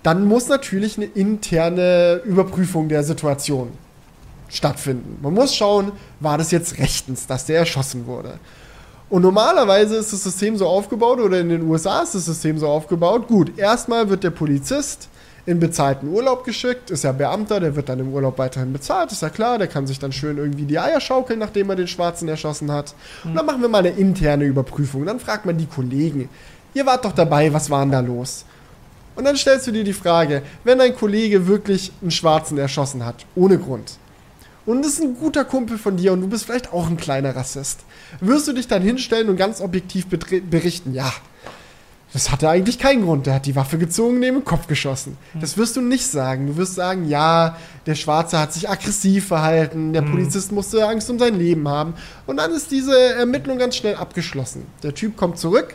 A: dann muss natürlich eine interne Überprüfung der Situation stattfinden. Man muss schauen, war das jetzt rechtens, dass der erschossen wurde. Und normalerweise ist das System so aufgebaut, oder in den USA ist das System so aufgebaut, gut, erstmal wird der Polizist in bezahlten Urlaub geschickt, ist ja Beamter, der wird dann im Urlaub weiterhin bezahlt, ist ja klar, der kann sich dann schön irgendwie die Eier schaukeln, nachdem er den Schwarzen erschossen hat. Mhm. Und dann machen wir mal eine interne Überprüfung. Dann fragt man die Kollegen, ihr wart doch dabei, was war denn da los? Und dann stellst du dir die Frage, wenn ein Kollege wirklich einen Schwarzen erschossen hat, ohne Grund, und ist ein guter Kumpel von dir und du bist vielleicht auch ein kleiner Rassist, wirst du dich dann hinstellen und ganz objektiv berichten, ja, das hatte eigentlich keinen Grund. Der hat die Waffe gezogen, neben den Kopf geschossen. Hm. Das wirst du nicht sagen. Du wirst sagen, ja, der Schwarze hat sich aggressiv verhalten, der hm. Polizist musste Angst um sein Leben haben. Und dann ist diese Ermittlung ganz schnell abgeschlossen. Der Typ kommt zurück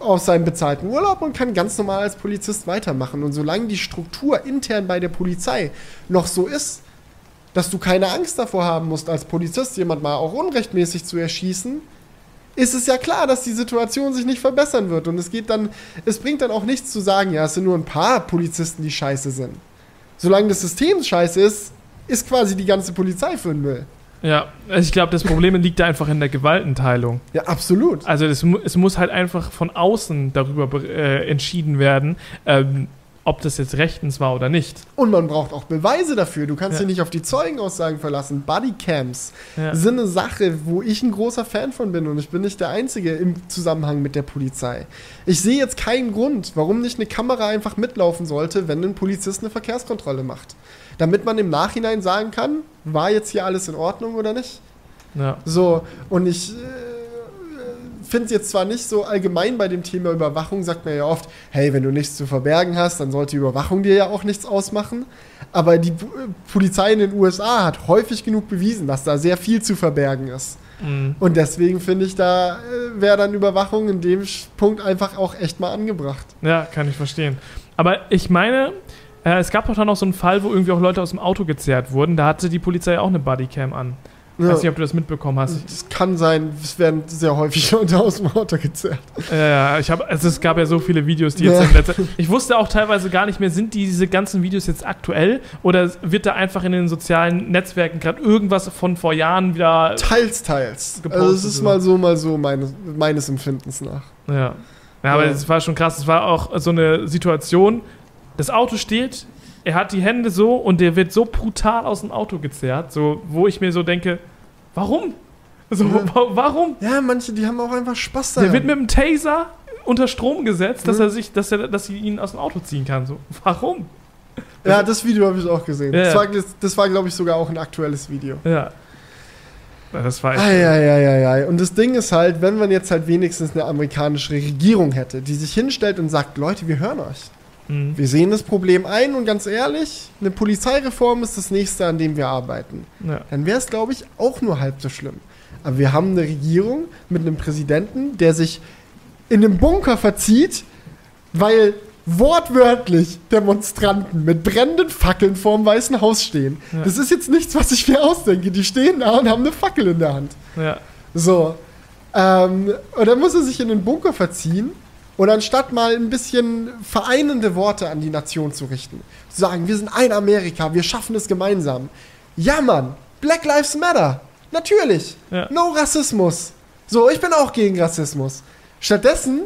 A: aus seinem bezahlten Urlaub und kann ganz normal als Polizist weitermachen. Und solange die Struktur intern bei der Polizei noch so ist, dass du keine Angst davor haben musst, als Polizist jemand mal auch unrechtmäßig zu erschießen, ist es ja klar, dass die Situation sich nicht verbessern wird. Und es geht dann, es bringt dann auch nichts zu sagen, ja, es sind nur ein paar Polizisten, die scheiße sind. Solange das System scheiße ist, ist quasi die ganze Polizei für den Müll.
B: Ja, ich glaube, das Problem liegt da einfach in der Gewaltenteilung.
A: Ja, absolut.
B: Also es, es muss halt einfach von außen darüber äh, entschieden werden, ähm, ob das jetzt rechtens war oder nicht.
A: Und man braucht auch Beweise dafür. Du kannst ja. dich nicht auf die Zeugenaussagen verlassen. Bodycams ja. sind eine Sache, wo ich ein großer Fan von bin und ich bin nicht der Einzige im Zusammenhang mit der Polizei. Ich sehe jetzt keinen Grund, warum nicht eine Kamera einfach mitlaufen sollte, wenn ein Polizist eine Verkehrskontrolle macht. Damit man im Nachhinein sagen kann, war jetzt hier alles in Ordnung oder nicht. Ja. So, und ich. Äh, finde es jetzt zwar nicht so allgemein bei dem Thema Überwachung, sagt man ja oft, hey, wenn du nichts zu verbergen hast, dann sollte die Überwachung dir ja auch nichts ausmachen. Aber die Polizei in den USA hat häufig genug bewiesen, dass da sehr viel zu verbergen ist. Mhm. Und deswegen finde ich, da äh, wäre dann Überwachung in dem Punkt einfach auch echt mal angebracht.
B: Ja, kann ich verstehen. Aber ich meine, äh, es gab doch dann noch so einen Fall, wo irgendwie auch Leute aus dem Auto gezerrt wurden. Da hatte die Polizei auch eine Bodycam an. Ja. Weiß nicht, ob du das mitbekommen hast.
A: Es kann sein, es werden sehr häufig Leute aus dem Auto gezerrt.
B: Ja, ich habe, also es gab ja so viele Videos, die jetzt ja. in letzter Ich wusste auch teilweise gar nicht mehr, sind diese ganzen Videos jetzt aktuell oder wird da einfach in den sozialen Netzwerken gerade irgendwas von vor Jahren wieder.
A: Teils, teils. Gepostet also es ist mal so, mal so meines, meines Empfindens nach.
B: Ja. Ja, aber es war schon krass. Es war auch so eine Situation, das Auto steht, er hat die Hände so und der wird so brutal aus dem Auto gezerrt, so, wo ich mir so denke, warum? So, ja. warum?
A: Ja, manche, die haben auch einfach Spaß daran.
B: Der wird mit dem Taser unter Strom gesetzt, dass mhm. er sich, dass er, dass sie ihn aus dem Auto ziehen kann. So, warum?
A: Ja, das Video habe ich auch gesehen. Ja. Das war, das war glaube ich, sogar auch ein aktuelles Video.
B: Ja. Das war echt.
A: Ai, ai, ai. Und das Ding ist halt, wenn man jetzt halt wenigstens eine amerikanische Regierung hätte, die sich hinstellt und sagt, Leute, wir hören euch. Mhm. Wir sehen das Problem ein und ganz ehrlich, eine Polizeireform ist das nächste, an dem wir arbeiten. Ja. Dann wäre es, glaube ich, auch nur halb so schlimm. Aber wir haben eine Regierung mit einem Präsidenten, der sich in einem Bunker verzieht, weil wortwörtlich Demonstranten mit brennenden Fackeln vorm Weißen Haus stehen. Ja. Das ist jetzt nichts, was ich mir ausdenke. Die stehen da und haben eine Fackel in der Hand.
B: Ja.
A: So. Ähm, und dann muss er sich in den Bunker verziehen und anstatt mal ein bisschen vereinende Worte an die Nation zu richten, zu sagen, wir sind ein Amerika, wir schaffen es gemeinsam. Ja, Mann, Black Lives Matter. Natürlich. Ja. No Rassismus. So, ich bin auch gegen Rassismus. Stattdessen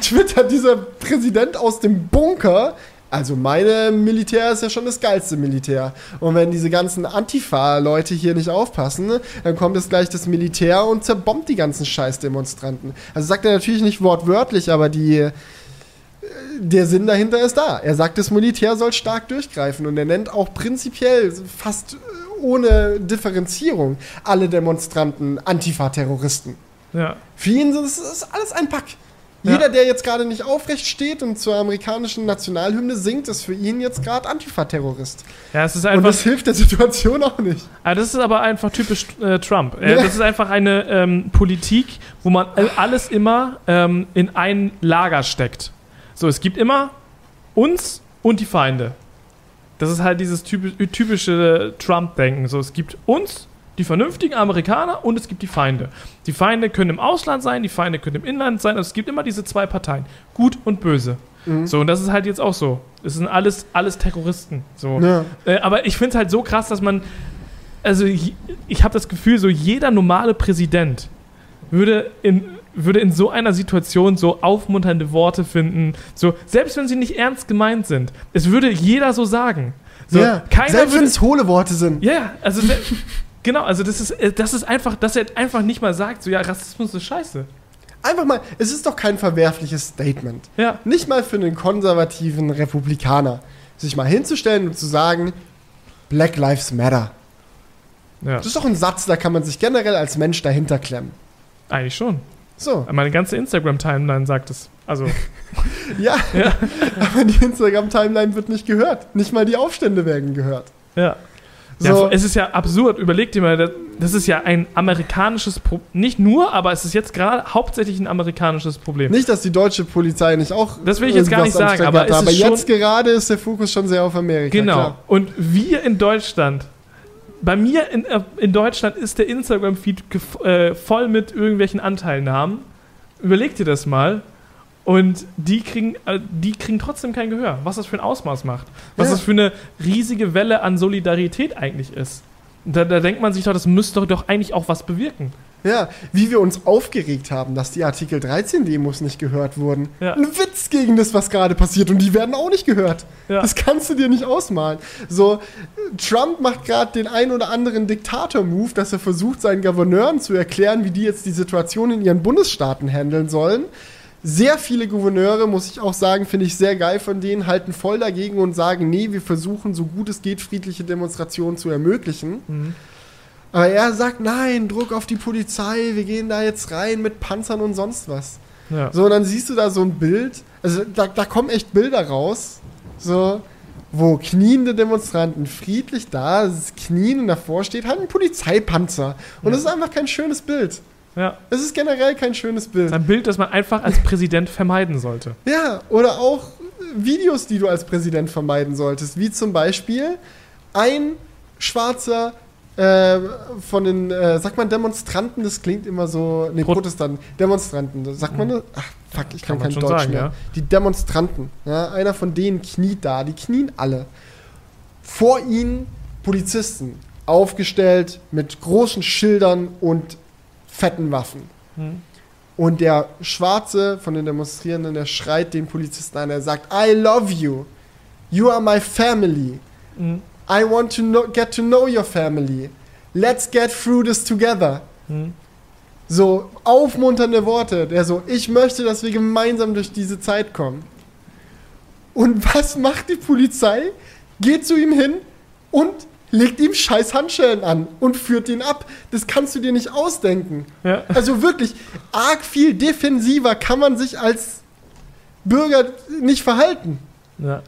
A: twittert dieser Präsident aus dem Bunker, also meine Militär ist ja schon das geilste Militär. Und wenn diese ganzen Antifa-Leute hier nicht aufpassen, dann kommt jetzt gleich das Militär und zerbombt die ganzen Scheißdemonstranten. Also sagt er natürlich nicht wortwörtlich, aber die, äh, der Sinn dahinter ist da. Er sagt, das Militär soll stark durchgreifen und er nennt auch prinzipiell fast ohne Differenzierung alle Demonstranten Antifa-Terroristen.
B: Ja.
A: Für ihn ist das alles ein Pack. Jeder, der jetzt gerade nicht aufrecht steht und zur amerikanischen Nationalhymne singt, ist für ihn jetzt gerade Antifa-Terrorist.
B: Ja, es ist einfach. Und
A: das hilft der Situation auch nicht.
B: Ah, das ist aber einfach typisch äh, Trump. Äh. Das ist einfach eine ähm, Politik, wo man alles immer ähm, in ein Lager steckt. So, es gibt immer uns und die Feinde. Das ist halt dieses typische Trump-Denken. So, es gibt uns die vernünftigen Amerikaner und es gibt die Feinde. Die Feinde können im Ausland sein, die Feinde können im Inland sein. Also es gibt immer diese zwei Parteien, gut und böse. Mhm. So, und das ist halt jetzt auch so. Es sind alles, alles Terroristen. So. Ja. Äh, aber ich finde es halt so krass, dass man. Also, ich, ich habe das Gefühl, so jeder normale Präsident würde in, würde in so einer Situation so aufmunternde Worte finden. So, selbst wenn sie nicht ernst gemeint sind. Es würde jeder so sagen. So,
A: ja, selbst wenn es hohle Worte sind.
B: Ja, also Genau, also das ist, äh, das ist einfach, dass er einfach nicht mal sagt, so ja, Rassismus ist scheiße.
A: Einfach mal, es ist doch kein verwerfliches Statement.
B: Ja.
A: Nicht mal für einen konservativen Republikaner, sich mal hinzustellen und zu sagen, Black Lives Matter. Ja. Das ist doch ein Satz, da kann man sich generell als Mensch dahinter klemmen.
B: Eigentlich schon.
A: So.
B: Meine ganze Instagram-Timeline sagt es. Also.
A: ja, ja, aber die Instagram-Timeline wird nicht gehört. Nicht mal die Aufstände werden gehört.
B: Ja. So. Ja, es ist ja absurd. Überleg dir mal, das ist ja ein amerikanisches Problem. Nicht nur, aber es ist jetzt gerade hauptsächlich ein amerikanisches Problem.
A: Nicht, dass die deutsche Polizei nicht auch.
B: Das will ich jetzt gar nicht sagen, aber,
A: hat, aber jetzt gerade ist der Fokus schon sehr auf Amerika.
B: Genau. Klar. Und wir in Deutschland. Bei mir in, äh, in Deutschland ist der Instagram-Feed äh, voll mit irgendwelchen Anteilnahmen. Überleg dir das mal. Und die kriegen, äh, die kriegen trotzdem kein Gehör, was das für ein Ausmaß macht. Was ja. das für eine riesige Welle an Solidarität eigentlich ist. Da, da, denkt man sich doch, das müsste doch eigentlich auch was bewirken.
A: Ja, wie wir uns aufgeregt haben, dass die Artikel 13-Demos nicht gehört wurden. Ja. Ein Witz gegen das, was gerade passiert. Und die werden auch nicht gehört. Ja. Das kannst du dir nicht ausmalen. So, Trump macht gerade den ein oder anderen Diktator-Move, dass er versucht, seinen Gouverneuren zu erklären, wie die jetzt die Situation in ihren Bundesstaaten handeln sollen. Sehr viele Gouverneure, muss ich auch sagen, finde ich sehr geil von denen, halten voll dagegen und sagen, nee, wir versuchen so gut es geht, friedliche Demonstrationen zu ermöglichen. Mhm. Aber er sagt, nein, Druck auf die Polizei, wir gehen da jetzt rein mit Panzern und sonst was. Ja. So, und dann siehst du da so ein Bild, also da, da kommen echt Bilder raus, so, wo kniende Demonstranten friedlich da, knien und davor steht halt ein Polizeipanzer. Und ja. das ist einfach kein schönes Bild.
B: Ja.
A: Es ist generell kein schönes Bild.
B: ein Bild, das man einfach als Präsident vermeiden sollte.
A: Ja, oder auch Videos, die du als Präsident vermeiden solltest, wie zum Beispiel ein schwarzer äh, von den, äh, sagt man Demonstranten, das klingt immer so, nee,
B: Pro
A: Protestanten, Demonstranten, sagt man das? Ach, fuck, ich kann,
B: Kann
A: kein Deutsch
B: sagen,
A: mehr.
B: ja.
A: Die Demonstranten, ja, einer von denen kniet da, die knien alle. Vor ihnen Polizisten, aufgestellt mit großen Schildern und fetten Waffen.
B: Hm.
A: Und der Schwarze von den Demonstrierenden, der schreit den Polizisten an, er sagt, I love you. You are my family.
B: Hm.
A: I want to know, get to know your family. Let's get through this together.
B: Hm.
A: So aufmunternde Worte. Der so, ich möchte, dass wir gemeinsam durch diese Zeit kommen. Und was macht die Polizei? Geht zu ihm hin und legt ihm scheiß Handschellen an und führt ihn ab. Das kannst du dir nicht ausdenken.
B: Ja.
A: Also wirklich, arg viel defensiver kann man sich als Bürger nicht verhalten.
B: ja.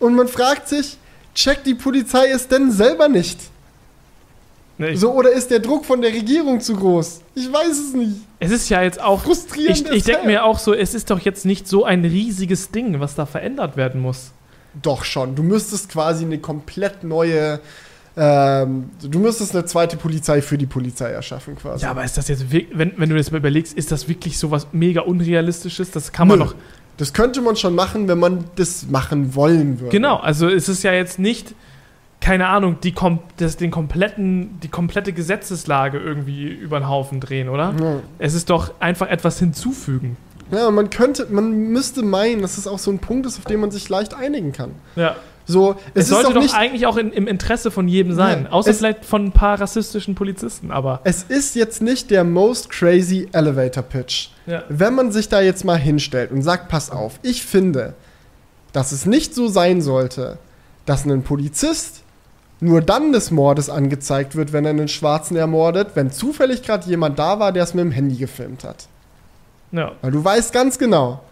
A: Und man fragt sich, checkt die Polizei es denn selber nicht?
B: Nee,
A: So, oder ist der Druck von der Regierung zu groß? Ich weiß es nicht.
B: es ist ja jetzt auch.
A: Frustrierend.
B: Ich, ich denke mir auch so, es ist doch jetzt nicht so ein riesiges Ding, was da verändert werden muss.
A: Doch schon. Du müsstest quasi eine komplett neue. Ähm, du müsstest eine zweite Polizei für die Polizei erschaffen, quasi.
B: Ja, aber ist das jetzt, wirk- wenn, wenn du das mal überlegst, ist das wirklich so was mega Unrealistisches? Das kann man
A: Nö.
B: doch.
A: Das könnte man schon machen, wenn man das machen wollen würde.
B: Genau, also es ist ja jetzt nicht, keine Ahnung, die kom das, den kompletten, die komplette Gesetzeslage irgendwie über den Haufen drehen, oder?
A: Ja.
B: Es ist doch einfach etwas hinzufügen.
A: Ja, man könnte, man müsste meinen, dass es auch so ein Punkt ist, auf den man sich leicht einigen kann.
B: Ja.
A: So,
B: Es,
A: es,
B: sollte
A: doch
B: doch eigentlich auch in, im Interesse von jedem sein.
A: Ja,
B: außer vielleicht von ein paar rassistischen Polizisten, aber.
A: Es ist jetzt nicht der most crazy Elevator Pitch.
B: Ja.
A: Wenn man sich da jetzt mal hinstellt und sagt, pass auf, ich finde, dass es nicht so sein sollte, dass ein Polizist nur dann des Mordes angezeigt wird, wenn er einen Schwarzen ermordet, wenn zufällig gerade jemand da war, der es mit dem Handy gefilmt hat.
B: Ja.
A: Weil du weißt ganz genau,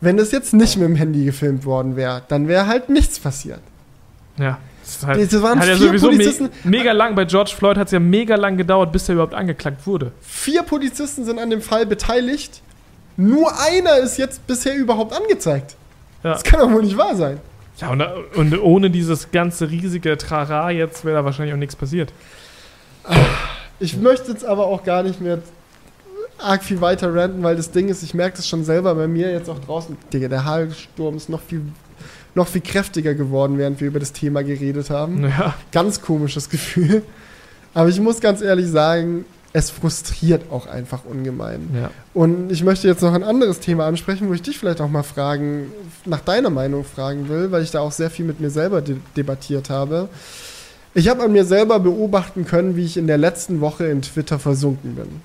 A: wenn es jetzt nicht mit dem Handy gefilmt worden wäre, dann wäre halt nichts passiert.
B: Ja. Das ist halt,
A: Das waren
B: hat ja sowieso me
A: Polizisten.
B: mega lang. Bei George Floyd hat es ja mega lang gedauert, bis er überhaupt angeklagt wurde.
A: Vier Polizisten sind an dem Fall beteiligt. Nur einer ist jetzt bisher überhaupt angezeigt.
B: Ja.
A: Das kann doch wohl nicht wahr sein.
B: Ja, und, und ohne dieses ganze riesige Trara jetzt wäre da wahrscheinlich auch nichts passiert.
A: Ich möchte jetzt aber auch gar nicht mehr arg viel weiter ranten, weil das Ding ist, ich merke das schon selber bei mir jetzt auch draußen. Digga, der Hagelsturm ist noch viel, noch viel kräftiger geworden, während wir über das Thema geredet haben.
B: Ja.
A: Ganz komisches Gefühl. Aber ich muss ganz ehrlich sagen, es frustriert auch einfach ungemein.
B: ja.
A: Und ich möchte jetzt noch ein anderes Thema ansprechen, wo ich dich vielleicht auch mal fragen, nach deiner Meinung fragen will, weil ich da auch sehr viel mit mir selber de debattiert habe. Ich habe an mir selber beobachten können, wie ich in der letzten Woche in Twitter versunken bin.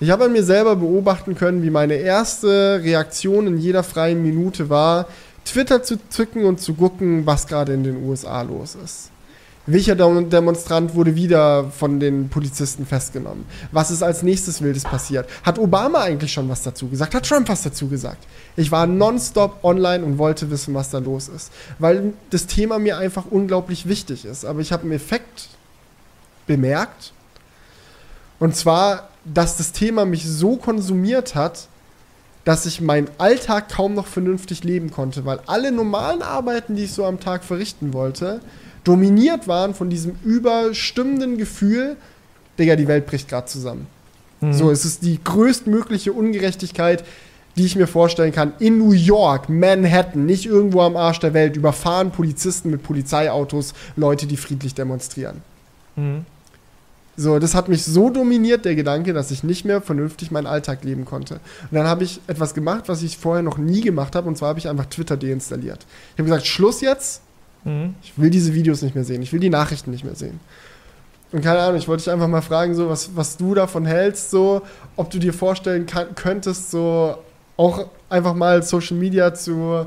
A: Ich habe an mir selber beobachten können, wie meine erste Reaktion in jeder freien Minute war, Twitter zu zücken und zu gucken, was gerade in den USA los ist. Welcher Dem- Demonstrant wurde wieder von den Polizisten festgenommen? Was ist als nächstes Wildes passiert? Hat Obama eigentlich schon was dazu gesagt? Hat Trump was dazu gesagt? Ich war nonstop online und wollte wissen, was da los ist. Weil das Thema mir einfach unglaublich wichtig ist. Aber ich habe einen Effekt bemerkt. Und zwar, dass das Thema mich so konsumiert hat, dass ich meinen Alltag kaum noch vernünftig leben konnte, weil alle normalen Arbeiten, die ich so am Tag verrichten wollte, dominiert waren von diesem überstimmenden Gefühl, Digga, die Welt bricht gerade zusammen.
B: Mhm.
A: So, es ist die größtmögliche Ungerechtigkeit, die ich mir vorstellen kann. In New York, Manhattan, nicht irgendwo am Arsch der Welt, überfahren Polizisten mit Polizeiautos Leute, die friedlich demonstrieren.
B: Mhm.
A: So, das hat mich so dominiert, der Gedanke, dass ich nicht mehr vernünftig meinen Alltag leben konnte. Und dann habe ich etwas gemacht, was ich vorher noch nie gemacht habe, und zwar habe ich einfach Twitter deinstalliert. Ich habe gesagt, Schluss jetzt,
B: Mhm.
A: ich will diese Videos nicht mehr sehen, ich will die Nachrichten nicht mehr sehen. Und keine Ahnung, ich wollte dich einfach mal fragen, so, was, was du davon hältst, so, ob du dir vorstellen kann, könntest, so auch einfach mal Social Media zu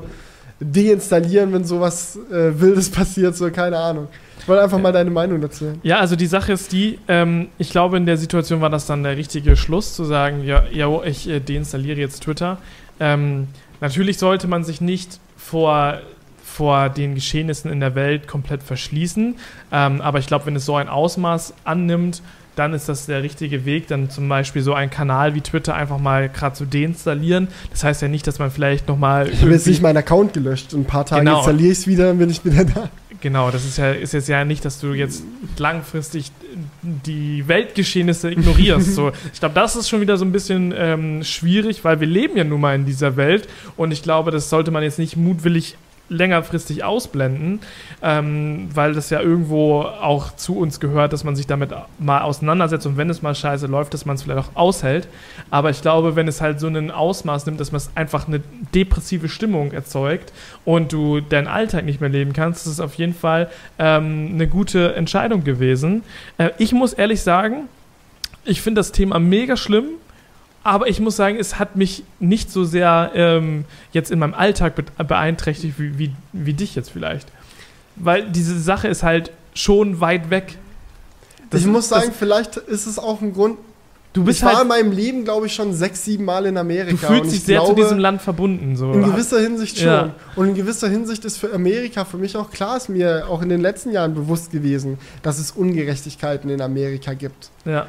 A: deinstallieren, wenn sowas äh, Wildes passiert, so, keine Ahnung. Ich wollte einfach mal deine Meinung dazu hören.
B: Ja, also die Sache ist die, ähm, ich glaube, in der Situation war das dann der richtige Schluss, zu sagen, ja, ja ich äh, deinstalliere jetzt Twitter. Ähm, natürlich sollte man sich nicht vor, vor den Geschehnissen in der Welt komplett verschließen, ähm, aber ich glaube, wenn es so ein Ausmaß annimmt, dann ist das der richtige Weg, dann zum Beispiel so einen Kanal wie Twitter einfach mal gerade zu deinstallieren. Das heißt ja nicht, dass man vielleicht nochmal
A: Ich habe jetzt nicht meinen Account gelöscht. In ein paar Tagen
B: Genau.
A: installiere ich es wieder, dann bin ich wieder da.
B: Genau, das ist ja ist jetzt ja nicht, dass du jetzt langfristig die Weltgeschehnisse ignorierst. so, ich glaube, das ist schon wieder so ein bisschen ähm, schwierig, weil wir leben ja nun mal in dieser Welt und ich glaube, das sollte man jetzt nicht mutwillig längerfristig ausblenden, ähm, weil das ja irgendwo auch zu uns gehört, dass man sich damit mal auseinandersetzt und wenn es mal scheiße läuft, dass man es vielleicht auch aushält. Aber ich glaube, wenn es halt so ein Ausmaß nimmt, dass man es einfach eine depressive Stimmung erzeugt und du deinen Alltag nicht mehr leben kannst, ist es auf jeden Fall ähm, eine gute Entscheidung gewesen. Äh, ich muss ehrlich sagen, ich finde das Thema mega schlimm aber ich muss sagen, es hat mich nicht so sehr ähm, jetzt in meinem Alltag beeinträchtigt wie, wie, wie dich jetzt vielleicht. Weil diese Sache ist halt schon weit weg.
A: Das ich muss sagen, vielleicht ist es auch ein Grund. Du bist ich war halt, in meinem Leben, glaube ich, schon sechs, sieben Mal in Amerika.
B: Du fühlst dich sehr glaube, zu diesem Land verbunden. So.
A: In gewisser Hinsicht schon. Ja. Und in gewisser Hinsicht ist für Amerika für mich auch klar, ist mir auch in den letzten Jahren bewusst gewesen, dass es Ungerechtigkeiten in Amerika gibt.
B: Ja.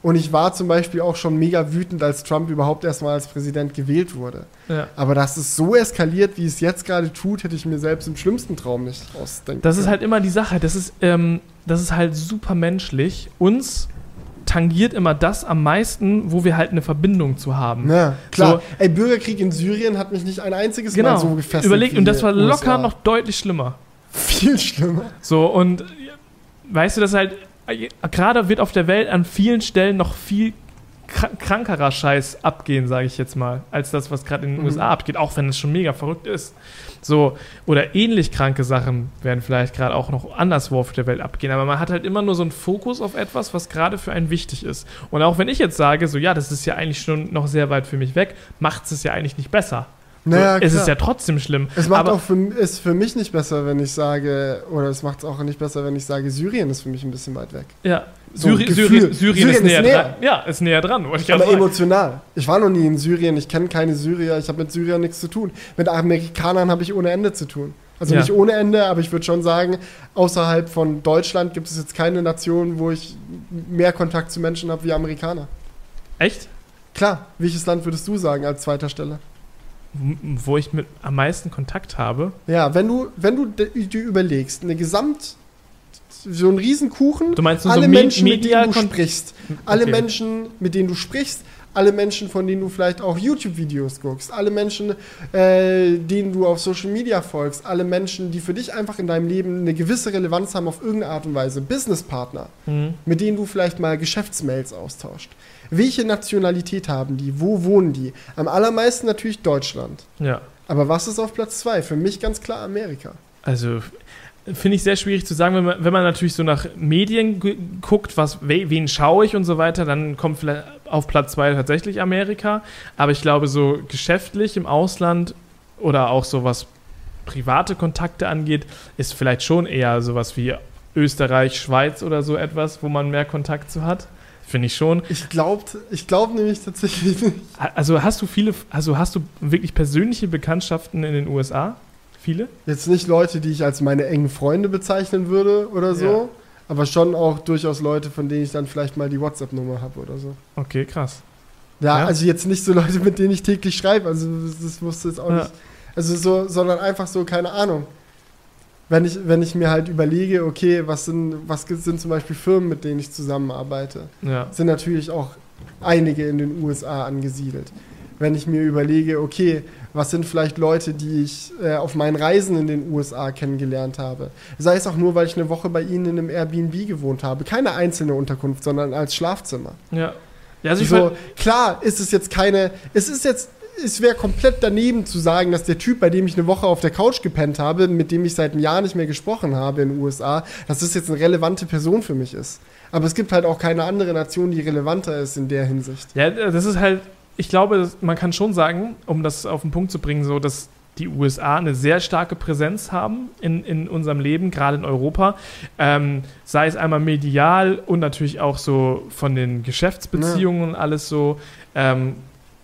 A: Und ich war zum Beispiel auch schon mega wütend, als Trump überhaupt erstmal als Präsident gewählt wurde.
B: Ja.
A: Aber dass es so eskaliert, wie es jetzt gerade tut, hätte ich mir selbst im schlimmsten Traum nicht ausdenken
B: Das ist halt immer die Sache. Das ist, ähm, das ist halt super menschlich. Uns tangiert immer das am meisten, wo wir halt eine Verbindung zu haben.
A: Ja, klar. So, Ey, Bürgerkrieg in Syrien hat mich nicht ein einziges
B: genau,
A: Mal
B: so gefesselt. Überlegt, und das war locker USA. noch deutlich schlimmer.
A: Viel schlimmer.
B: So, und weißt du, das halt gerade wird auf der Welt an vielen Stellen noch viel krankerer Scheiß abgehen, sage ich jetzt mal, als das, was gerade in den mhm. USA abgeht, auch wenn es schon mega verrückt ist. So, oder ähnlich kranke Sachen werden vielleicht gerade auch noch anderswo auf der Welt abgehen, aber man hat halt immer nur so einen Fokus auf etwas, was gerade für einen wichtig ist. Und auch wenn ich jetzt sage, so ja, das ist ja eigentlich schon noch sehr weit für mich weg, macht es ja eigentlich nicht besser.
A: Naja,
B: es ist ja trotzdem schlimm.
A: Es macht auch für, ist für mich nicht besser, wenn ich sage, oder es macht es auch nicht besser, wenn ich sage, Syrien ist für mich ein bisschen weit weg.
B: Ja, so Syri Syrien, Syrien, Syrien, ist, näher, näher, dran. Ja, ist näher dran.
A: Ich aber emotional. Ich war noch nie in Syrien, ich kenne keine Syrier, ich habe mit Syrien nichts zu tun. Mit Amerikanern habe ich ohne Ende zu tun. Also ja. nicht ohne Ende, aber ich würde schon sagen, außerhalb von Deutschland gibt es jetzt keine Nation, wo ich mehr Kontakt zu Menschen habe wie Amerikaner.
B: Echt?
A: Klar, welches Land würdest du sagen als zweiter Stelle?
B: Wo ich mit am meisten Kontakt habe.
A: Ja, wenn du, wenn du dir überlegst, eine Gesamt, so ein Riesenkuchen,
B: du meinst
A: alle so Menschen, mit denen du sprichst, alle okay. Menschen, mit denen du sprichst, alle Menschen, von denen du vielleicht auch YouTube-Videos guckst, alle Menschen, äh, denen du auf Social Media folgst, alle Menschen, die für dich einfach in deinem Leben eine gewisse Relevanz haben auf irgendeine Art und Weise, Businesspartner, mhm. mit denen du vielleicht mal Geschäftsmails austauscht. Welche Nationalität haben die? Wo wohnen die? Am allermeisten natürlich Deutschland.
B: Ja.
A: Aber was ist auf Platz zwei? Für mich ganz klar Amerika.
B: Also finde ich sehr schwierig zu sagen, wenn man, wenn man natürlich so nach Medien guckt, was, wen schaue ich und so weiter, dann kommt vielleicht auf Platz zwei tatsächlich Amerika. Aber ich glaube, so geschäftlich im Ausland oder auch so was private Kontakte angeht, ist vielleicht schon eher sowas wie Österreich, Schweiz oder so etwas, wo man mehr Kontakt zu hat. Finde ich schon.
A: Ich glaube ich glaub nämlich tatsächlich nicht.
B: Also hast du viele, also hast du wirklich persönliche Bekanntschaften in den USA? Viele?
A: Jetzt nicht Leute, die ich als meine engen Freunde bezeichnen würde oder so, ja. aber schon auch durchaus Leute, von denen ich dann vielleicht mal die WhatsApp-Nummer habe oder so.
B: Okay, krass.
A: Ja, ja, also jetzt nicht so Leute, mit denen ich täglich schreibe, also das musste jetzt auch ja. nicht. Also so, sondern einfach so, keine Ahnung wenn ich, wenn ich mir halt überlege, okay, was sind, was sind zum Beispiel Firmen, mit denen ich zusammenarbeite,
B: ja.
A: sind natürlich auch einige in den USA angesiedelt. Wenn ich mir überlege, okay, was sind vielleicht Leute, die ich äh, auf meinen Reisen in den USA kennengelernt habe. Sei es auch nur, weil ich eine Woche bei ihnen in einem Airbnb gewohnt habe. Keine einzelne Unterkunft, sondern als Schlafzimmer.
B: Ja.
A: Ja, also so, klar ist es jetzt keine, es ist jetzt es wäre komplett daneben zu sagen, dass der Typ, bei dem ich eine Woche auf der Couch gepennt habe, mit dem ich seit einem Jahr nicht mehr gesprochen habe in den USA, dass das jetzt eine relevante Person für mich ist. Aber es gibt halt auch keine andere Nation, die relevanter ist in der Hinsicht.
B: Ja, das ist halt, ich glaube, man kann schon sagen, um das auf den Punkt zu bringen, so, dass die USA eine sehr starke Präsenz haben in, in unserem Leben, gerade in Europa. Ähm, sei es einmal medial und natürlich auch so von den Geschäftsbeziehungen und alles so. Ähm,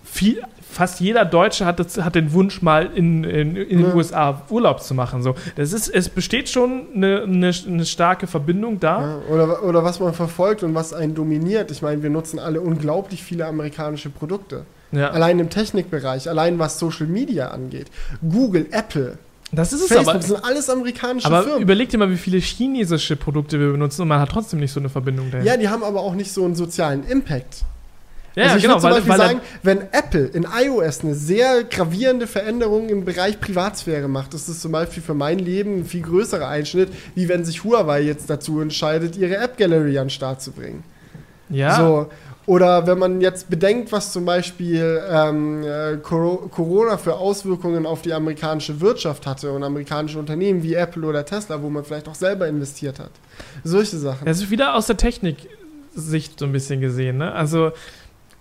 B: viel, fast jeder Deutsche hat, das, hat den Wunsch, mal in, in, in den USA Urlaub zu machen. So, das ist, es besteht schon eine, eine, eine starke Verbindung da.
A: Ja, oder, oder was man verfolgt und was einen dominiert. Ich meine, wir nutzen alle unglaublich viele amerikanische Produkte. Ja. Allein im Technikbereich, allein was Social Media angeht. Google, Apple,
B: Das ist es
A: Facebook
B: aber.
A: sind alles amerikanische
B: Aber
A: Firmen.
B: überleg dir mal, wie viele chinesische Produkte wir benutzen und man hat trotzdem nicht so eine Verbindung dahin.
A: Ja, die haben aber auch nicht so einen sozialen Impact.
B: Ja,
A: also ich
B: genau,
A: würde zum
B: weil,
A: Beispiel
B: weil
A: sagen, wenn Apple in iOS eine sehr gravierende Veränderung im Bereich Privatsphäre macht, ist das zum Beispiel für mein Leben ein viel größerer Einschnitt, wie wenn sich Huawei jetzt dazu entscheidet, ihre App Gallery an den Start zu bringen.
B: ja,
A: So. Oder wenn man jetzt bedenkt, was zum Beispiel ähm, äh, Coro- Corona für Auswirkungen auf die amerikanische Wirtschaft hatte und amerikanische Unternehmen wie Apple oder Tesla, wo man vielleicht auch selber investiert hat. Solche Sachen.
B: das ist wieder aus der Technik-Sicht so ein bisschen gesehen, ne? Also,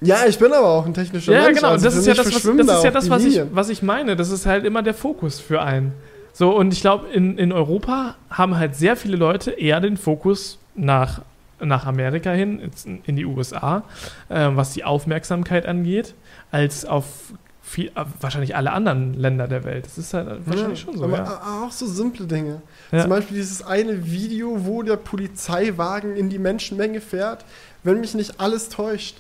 A: Ja, ich bin aber auch ein technischer
B: ja,
A: Mensch.
B: genau,
A: also
B: das ja
A: mich
B: das, was, das, ist ja das was, ich, was ich meine. Das ist halt immer der Fokus für einen. So, und ich glaube, in, in Europa haben halt sehr viele Leute eher den Fokus nach, nach Amerika hin, in die USA, äh, was die Aufmerksamkeit angeht, als auf viel, wahrscheinlich alle anderen Länder der Welt. Das ist halt wahrscheinlich
A: Ja,
B: schon so,
A: aber
B: ja.
A: auch so simple Dinge.
B: Ja.
A: Zum Beispiel dieses eine Video, wo der Polizeiwagen in die Menschenmenge fährt. Wenn mich nicht alles täuscht,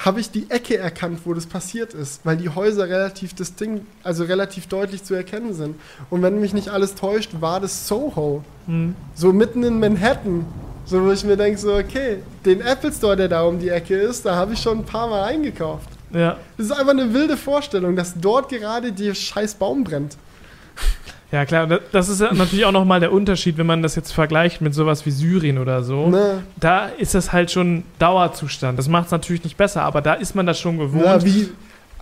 A: habe ich die Ecke erkannt, wo das passiert ist, weil die Häuser relativ distinkt, also relativ deutlich zu erkennen sind. Und wenn mich nicht alles täuscht, war das Soho.
B: Hm.
A: So mitten in Manhattan. So, wo ich mir denke, so, okay, den Apple Store, der da um die Ecke ist, da habe ich schon ein paar Mal eingekauft.
B: ja.
A: Das ist einfach eine wilde Vorstellung, dass dort gerade der scheiß Baum brennt.
B: Ja, klar, da- das ist natürlich auch nochmal der Unterschied, wenn man das jetzt vergleicht mit sowas wie Syrien oder so.
A: Ne?
B: Da ist das halt schon Dauerzustand. Das macht es natürlich nicht besser, aber da ist man das schon gewohnt.
A: Ja, wie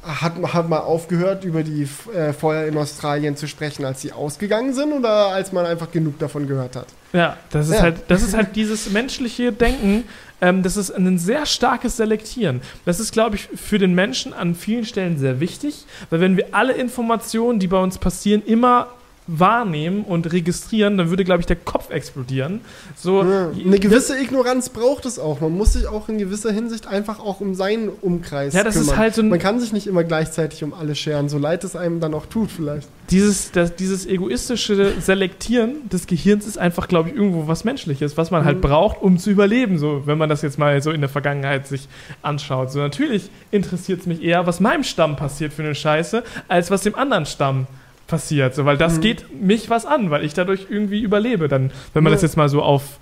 A: hat, hat man aufgehört, über die äh, Feuer in Australien zu sprechen, als sie ausgegangen sind oder als man einfach genug davon gehört hat?
B: Ja, das ist
A: Ja.
B: halt, das ist halt dieses menschliche Denken. Ähm, das ist ein sehr starkes Selektieren. Das ist, glaube ich, für den Menschen an vielen Stellen sehr wichtig, weil wenn wir alle Informationen, die bei uns passieren, immer wahrnehmen und registrieren, dann würde, glaube ich, der Kopf explodieren. So,
A: Ja, eine gewisse Ignoranz braucht es auch. Man muss sich auch in gewisser Hinsicht einfach auch um seinen Umkreis
B: Ja, das ist
A: kümmern.
B: halt so
A: Man kann sich nicht immer gleichzeitig um alle scheren, so leid es einem dann auch tut vielleicht.
B: dieses, das, dieses egoistische Selektieren des Gehirns ist einfach, glaube ich, irgendwo was Menschliches, was man halt
A: Mhm.
B: braucht, um zu überleben, so, wenn man das jetzt mal so in der Vergangenheit sich anschaut. So, natürlich interessiert es mich eher, was meinem Stamm passiert für eine Scheiße, als was dem anderen Stamm passiert. So, weil das
A: Mhm.
B: geht mich was an, weil ich dadurch irgendwie überlebe. Dann, wenn man
A: Ja.
B: das jetzt mal so auf,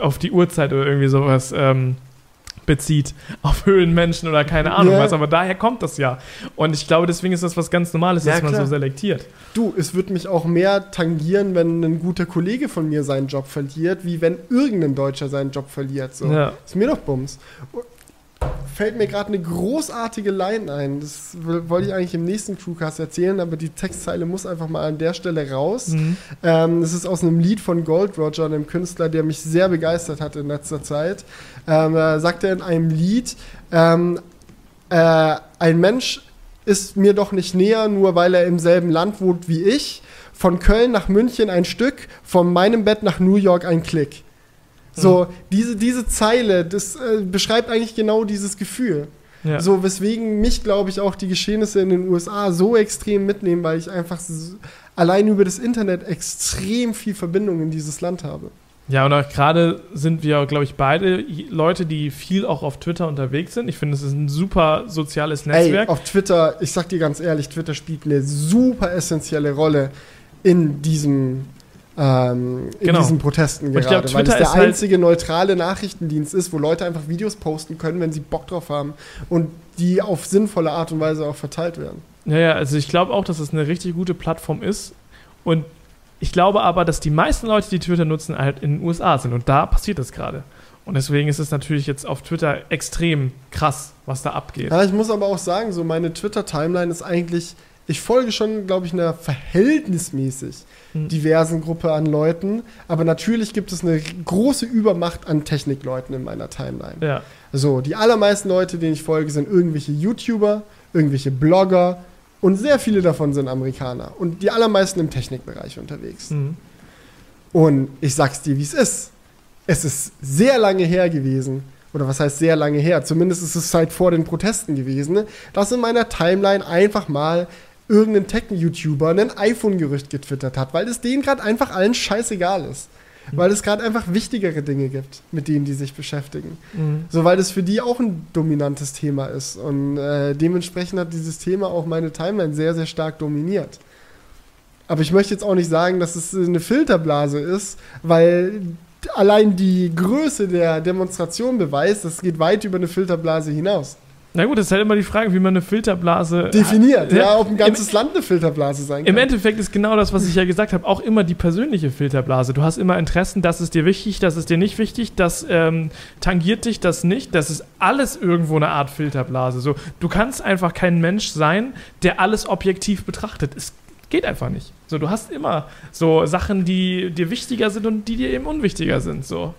B: auf die Uhrzeit oder irgendwie sowas ähm, bezieht, auf Höhlenmenschen oder keine Ahnung
A: Ja.
B: was, aber daher kommt das ja. Und ich glaube, deswegen ist das was ganz Normales,
A: Ja,
B: dass man
A: klar.
B: so selektiert.
A: Du, es wird mich auch mehr tangieren, wenn ein guter Kollege von mir seinen Job verliert, wie wenn irgendein Deutscher seinen Job verliert. So. Ist mir doch Bums. Fällt mir gerade eine großartige Line ein. Das wollte ich eigentlich im nächsten Crewcast erzählen, aber die Textzeile muss einfach mal an der Stelle raus.
B: Mhm.
A: Ähm, das ist aus einem Lied von Gold Roger, einem Künstler, der mich sehr begeistert hat in letzter Zeit. Ähm, da sagt er in einem Lied, ähm, äh, ein Mensch ist mir doch nicht näher, nur weil er im selben Land wohnt wie ich. Von Köln nach München ein Stück, von meinem Bett nach New York ein Klick. So, diese, diese Zeile, das äh, beschreibt eigentlich genau dieses Gefühl.
B: Ja.
A: So, weswegen mich, glaube ich, auch die Geschehnisse in den USA so extrem mitnehmen, weil ich einfach s- allein über das Internet extrem viel Verbindung in dieses Land habe.
B: Ja, und auch gerade sind wir, glaube ich, beide Leute, die viel auch auf Twitter unterwegs sind. Ich finde, es ist ein super soziales Netzwerk.
A: Ey, auf Twitter, ich sag dir ganz ehrlich, Twitter spielt eine super essentielle Rolle in diesem ähm, in
B: Genau.
A: diesen Protesten gerade,
B: glaub,
A: weil es
B: Twitter
A: der
B: ist halt-
A: einzige neutrale Nachrichtendienst ist, wo Leute einfach Videos posten können, wenn sie Bock drauf haben und die auf sinnvolle Art und Weise auch verteilt werden.
B: ja, ja, also ich glaube auch, dass es eine richtig gute Plattform ist. Und ich glaube aber, dass die meisten Leute, die Twitter nutzen, halt in den USA sind. Und da passiert das gerade. Und deswegen ist es natürlich jetzt auf Twitter extrem krass, was da abgeht.
A: Ja, ich muss aber auch sagen, so meine Twitter-Timeline ist eigentlich, ich folge schon, glaube ich, einer verhältnismäßig
B: Hm.
A: diversen Gruppe an Leuten, aber natürlich gibt es eine große Übermacht an Technikleuten in meiner Timeline.
B: Ja,
A: So, die allermeisten Leute, denen ich folge, sind irgendwelche YouTuber, irgendwelche Blogger und sehr viele davon sind Amerikaner und die allermeisten im Technikbereich unterwegs.
B: mhm.
A: Und ich sag's dir, wie es ist. Es ist sehr lange her gewesen, oder was heißt sehr lange her? Zumindest ist es seit vor den Protesten gewesen, dass in meiner Timeline einfach mal irgendein Tech-YouTuber ein iPhone-Gerücht getwittert hat, weil es denen gerade einfach allen scheißegal ist. Weil es gerade einfach wichtigere Dinge gibt, mit denen die sich beschäftigen.
B: Mhm.
A: So, weil das für die auch ein dominantes Thema ist. Und äh, dementsprechend hat dieses Thema auch meine Timeline sehr, sehr stark dominiert. Aber ich möchte jetzt auch nicht sagen, dass es eine Filterblase ist, weil allein die Größe der Demonstration beweist, das geht weit über eine Filterblase hinaus.
B: Na gut, das ist halt immer die Frage, wie man eine Filterblase
A: definiert. Ja, ja ob ein ganzes Im, Land eine Filterblase sein
B: kann. Im Endeffekt ist genau das, was ich ja gesagt habe, auch immer die persönliche Filterblase. Du hast immer Interessen, das ist dir wichtig, das ist dir nicht wichtig, das ähm, tangiert dich, das nicht. Das ist alles irgendwo eine Art Filterblase. So, du kannst einfach kein Mensch sein, der alles objektiv betrachtet. Es geht einfach nicht. So, du hast immer so Sachen, die dir wichtiger sind und die dir eben unwichtiger sind. So.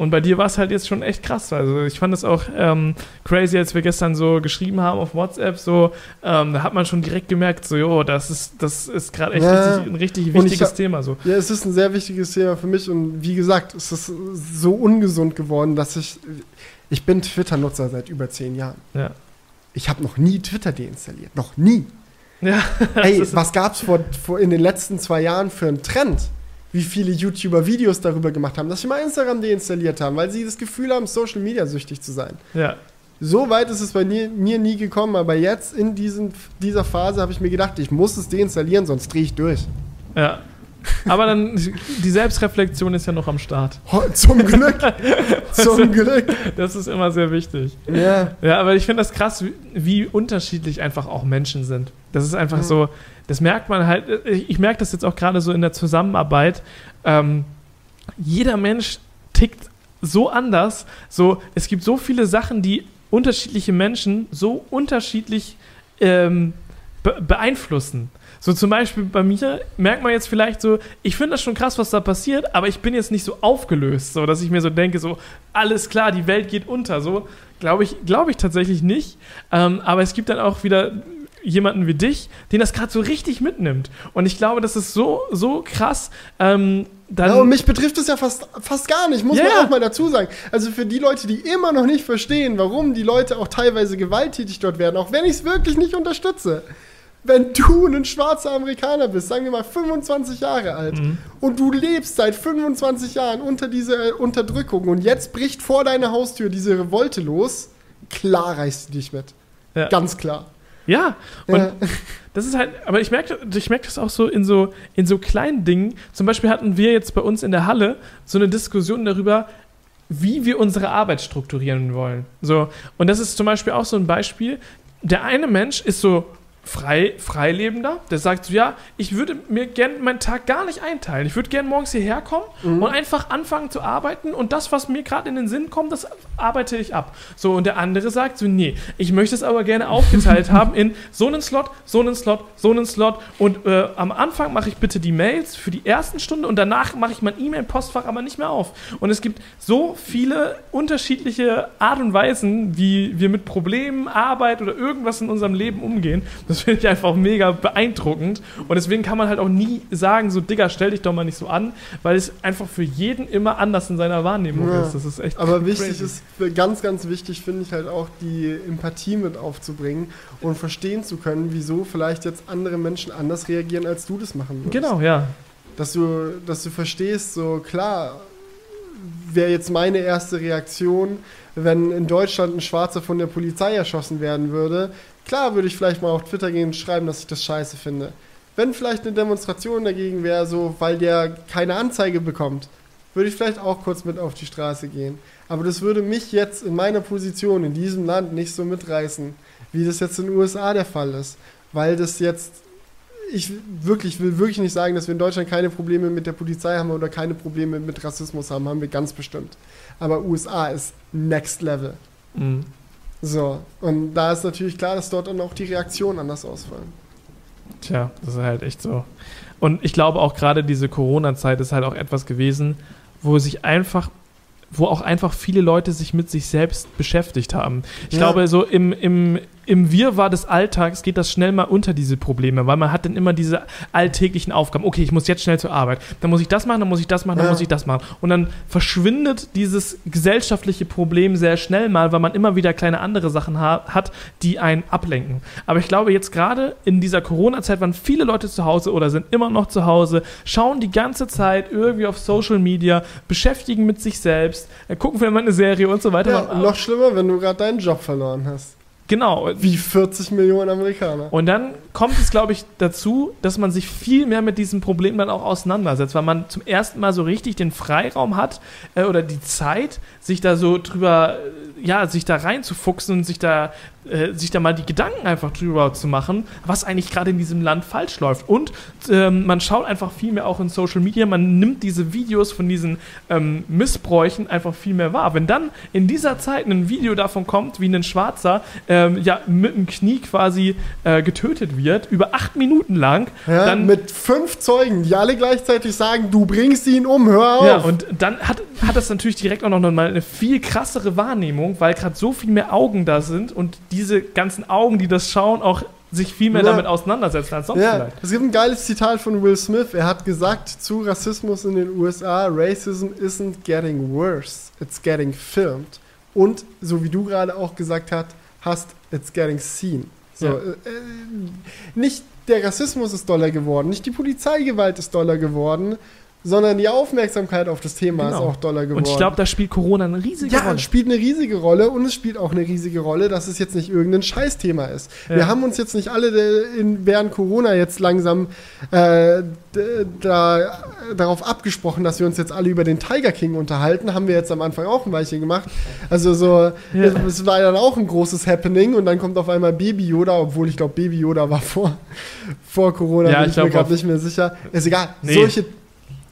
B: Und bei dir war es halt jetzt schon echt krass. Also ich fand es auch ähm, crazy, als wir gestern so geschrieben haben auf WhatsApp, so, ähm, da hat man schon direkt gemerkt, so, jo, das ist, das ist gerade echt ja. richtig, ein richtig wichtiges hab, Thema. So.
A: Ja, es ist ein sehr wichtiges Thema für mich und wie gesagt, es ist so ungesund geworden, dass ich, ich bin Twitter-Nutzer seit über zehn Jahren.
B: Ja.
A: Ich habe noch nie Twitter deinstalliert. Noch nie.
B: Ja,
A: Ey, was gab es vor, vor in den letzten zwei Jahren für einen Trend? Wie viele YouTuber Videos darüber gemacht haben, dass sie mal Instagram deinstalliert haben, weil sie das Gefühl haben, Social Media süchtig zu sein.
B: Ja.
A: So weit ist es bei mir, mir nie gekommen, aber jetzt in diesen, dieser Phase habe ich mir gedacht, ich muss es deinstallieren, sonst drehe ich durch.
B: Ja. Aber dann, die Selbstreflexion ist ja noch am Start.
A: Zum Glück. zum Glück.
B: Das ist immer sehr wichtig.
A: Ja.
B: Ja, aber ich finde das krass, wie, wie, unterschiedlich einfach auch Menschen sind. Das ist einfach mhm. so, das merkt man halt, ich merke das jetzt auch gerade so in der Zusammenarbeit. Ähm, jeder Mensch tickt so anders. So, es gibt so viele Sachen, die unterschiedliche Menschen so unterschiedlich ähm, be beeinflussen. So zum Beispiel bei mir merkt man jetzt vielleicht so, ich finde das schon krass, was da passiert, aber ich bin jetzt nicht so aufgelöst, so dass ich mir so denke, so alles klar, die Welt geht unter. So glaube ich, glaube ich tatsächlich nicht. Ähm, aber es gibt dann auch wieder jemanden wie dich, den das gerade so richtig mitnimmt. Und ich glaube, das ist so, so krass. Ähm, dann
A: ja, und mich betrifft es ja fast, fast gar nicht, muss yeah. man auch mal dazu sagen. Also für die Leute, die immer noch nicht verstehen, warum die Leute auch teilweise gewalttätig dort werden, auch wenn ich es wirklich nicht unterstütze. Wenn du ein schwarzer Amerikaner bist, sagen wir mal 25 Jahre alt, mhm. und du lebst seit 25 Jahren unter dieser Unterdrückung und jetzt bricht vor deiner Haustür diese Revolte los, klar reißt du dich mit. Ja. Ganz klar.
B: Ja, und ja. das ist halt, aber ich merke ich merk das auch so in, so in so kleinen Dingen. Zum Beispiel hatten wir jetzt bei uns in der Halle so eine Diskussion darüber, wie wir unsere Arbeit strukturieren wollen. So, und das ist zum Beispiel auch so ein Beispiel. Der eine Mensch ist so Frei, Freilebender, der sagt so, ja, ich würde mir gerne meinen Tag gar nicht einteilen. Ich würde gerne morgens hierher kommen mhm. und einfach anfangen zu arbeiten und das, was mir gerade in den Sinn kommt, das arbeite ich ab. So, und der andere sagt so, nee, ich möchte es aber gerne aufgeteilt haben in so einen Slot, so einen Slot, so einen Slot und äh, am Anfang mache ich bitte die Mails für die ersten Stunde und danach mache ich mein E-Mail-Postfach aber nicht mehr auf. Und es gibt so viele unterschiedliche Art und Weisen, wie wir mit Problemen, Arbeit oder irgendwas in unserem Leben umgehen das finde ich einfach mega beeindruckend. Und deswegen kann man halt auch nie sagen, so, Digga, stell dich doch mal nicht so an, weil es einfach für jeden immer anders in seiner Wahrnehmung ja. ist. Das ist echt
A: Aber crazy. wichtig ist, ganz, ganz wichtig finde ich halt auch, die Empathie mit aufzubringen und verstehen zu können, wieso vielleicht jetzt andere Menschen anders reagieren, als du das machen würdest.
B: Genau, ja.
A: Dass du, dass du verstehst, so klar, wäre jetzt meine erste Reaktion, wenn in Deutschland ein Schwarzer von der Polizei erschossen werden würde, Klar würde ich vielleicht mal auf Twitter gehen und schreiben, dass ich das scheiße finde. Wenn vielleicht eine Demonstration dagegen wäre, so weil der keine Anzeige bekommt, würde ich vielleicht auch kurz mit auf die Straße gehen. Aber das würde mich jetzt in meiner Position in diesem Land nicht so mitreißen, wie das jetzt in den USA der Fall ist. Weil das jetzt, ich wirklich will wirklich nicht sagen, dass wir in Deutschland keine Probleme mit der Polizei haben oder keine Probleme mit Rassismus haben, haben wir ganz bestimmt. Aber USA ist Next Level. Mhm. So, und da ist natürlich klar, dass dort dann auch die Reaktionen anders ausfallen.
B: Tja, das ist halt echt so. Und ich glaube auch gerade diese Corona-Zeit ist halt auch etwas gewesen, wo sich einfach wo auch einfach viele Leute sich mit sich selbst beschäftigt haben. Ich ja. glaube, so im, im, im Wirrwarr des Alltags geht das schnell mal unter diese Probleme, weil man hat dann immer diese alltäglichen Aufgaben. Okay, ich muss jetzt schnell zur Arbeit. Dann muss ich das machen, dann muss ich das machen, dann ja. muss ich das machen. Und dann verschwindet dieses gesellschaftliche Problem sehr schnell mal, weil man immer wieder kleine andere Sachen ha hat, die einen ablenken. Aber ich glaube, jetzt gerade in dieser Corona-Zeit waren viele Leute zu Hause oder sind immer noch zu Hause, schauen die ganze Zeit irgendwie auf Social Media, beschäftigen mit sich selbst, äh, gucken vielleicht mal eine Serie und so weiter.
A: Ja, noch schlimmer, wenn du gerade deinen Job verloren hast.
B: Genau.
A: Wie 40 Millionen Amerikaner.
B: Und dann kommt es, glaube ich, dazu, dass man sich viel mehr mit diesem Problem dann auch auseinandersetzt, weil man zum ersten Mal so richtig den Freiraum hat äh, oder die Zeit, sich da so drüber, ja, sich da reinzufuchsen und sich da äh, sich da mal die Gedanken einfach drüber zu machen, was eigentlich gerade in diesem Land falsch läuft. Und ähm, man schaut einfach viel mehr auch in Social Media, man nimmt diese Videos von diesen ähm, Missbräuchen einfach viel mehr wahr. Wenn dann in dieser Zeit ein Video davon kommt, wie ein Schwarzer ähm, ja mit dem Knie quasi äh, getötet wird, über acht Minuten lang,
A: ja, dann mit fünf Zeugen, die alle gleichzeitig sagen, du bringst ihn um, hör auf. Ja,
B: und dann hat, hat das natürlich direkt auch noch mal eine viel krassere Wahrnehmung, weil gerade so viel mehr Augen da sind und diese ganzen Augen, die das schauen, auch sich viel mehr ja. damit auseinandersetzen als sonst
A: ja. vielleicht. Es gibt ein geiles Zitat von Will Smith. Er hat gesagt zu Rassismus in den USA: Racism isn't getting worse, it's getting filmed. Und so wie du gerade auch gesagt hast, hast it's getting seen. So, ja. äh, nicht der Rassismus ist doller geworden, nicht die Polizeigewalt ist doller geworden, sondern die Aufmerksamkeit auf das Thema genau. ist auch doller geworden.
B: Und ich glaube, da spielt Corona eine riesige
A: ja,
B: Rolle. Ja,
A: spielt eine riesige Rolle und es spielt auch eine riesige Rolle, dass es jetzt nicht irgendein Scheißthema ist. Ja. Wir haben uns jetzt nicht alle in, während Corona jetzt langsam äh, da, darauf abgesprochen, dass wir uns jetzt alle über den Tiger King unterhalten. Haben wir jetzt am Anfang auch ein Weilchen gemacht. Also so, ja. es, es, war dann auch ein großes Happening und dann kommt auf einmal Baby Yoda, obwohl ich glaube, Baby Yoda war vor, vor Corona,
B: ja,
A: bin ich, ich mir gerade nicht mehr sicher. Ist egal.
B: Nee. Solche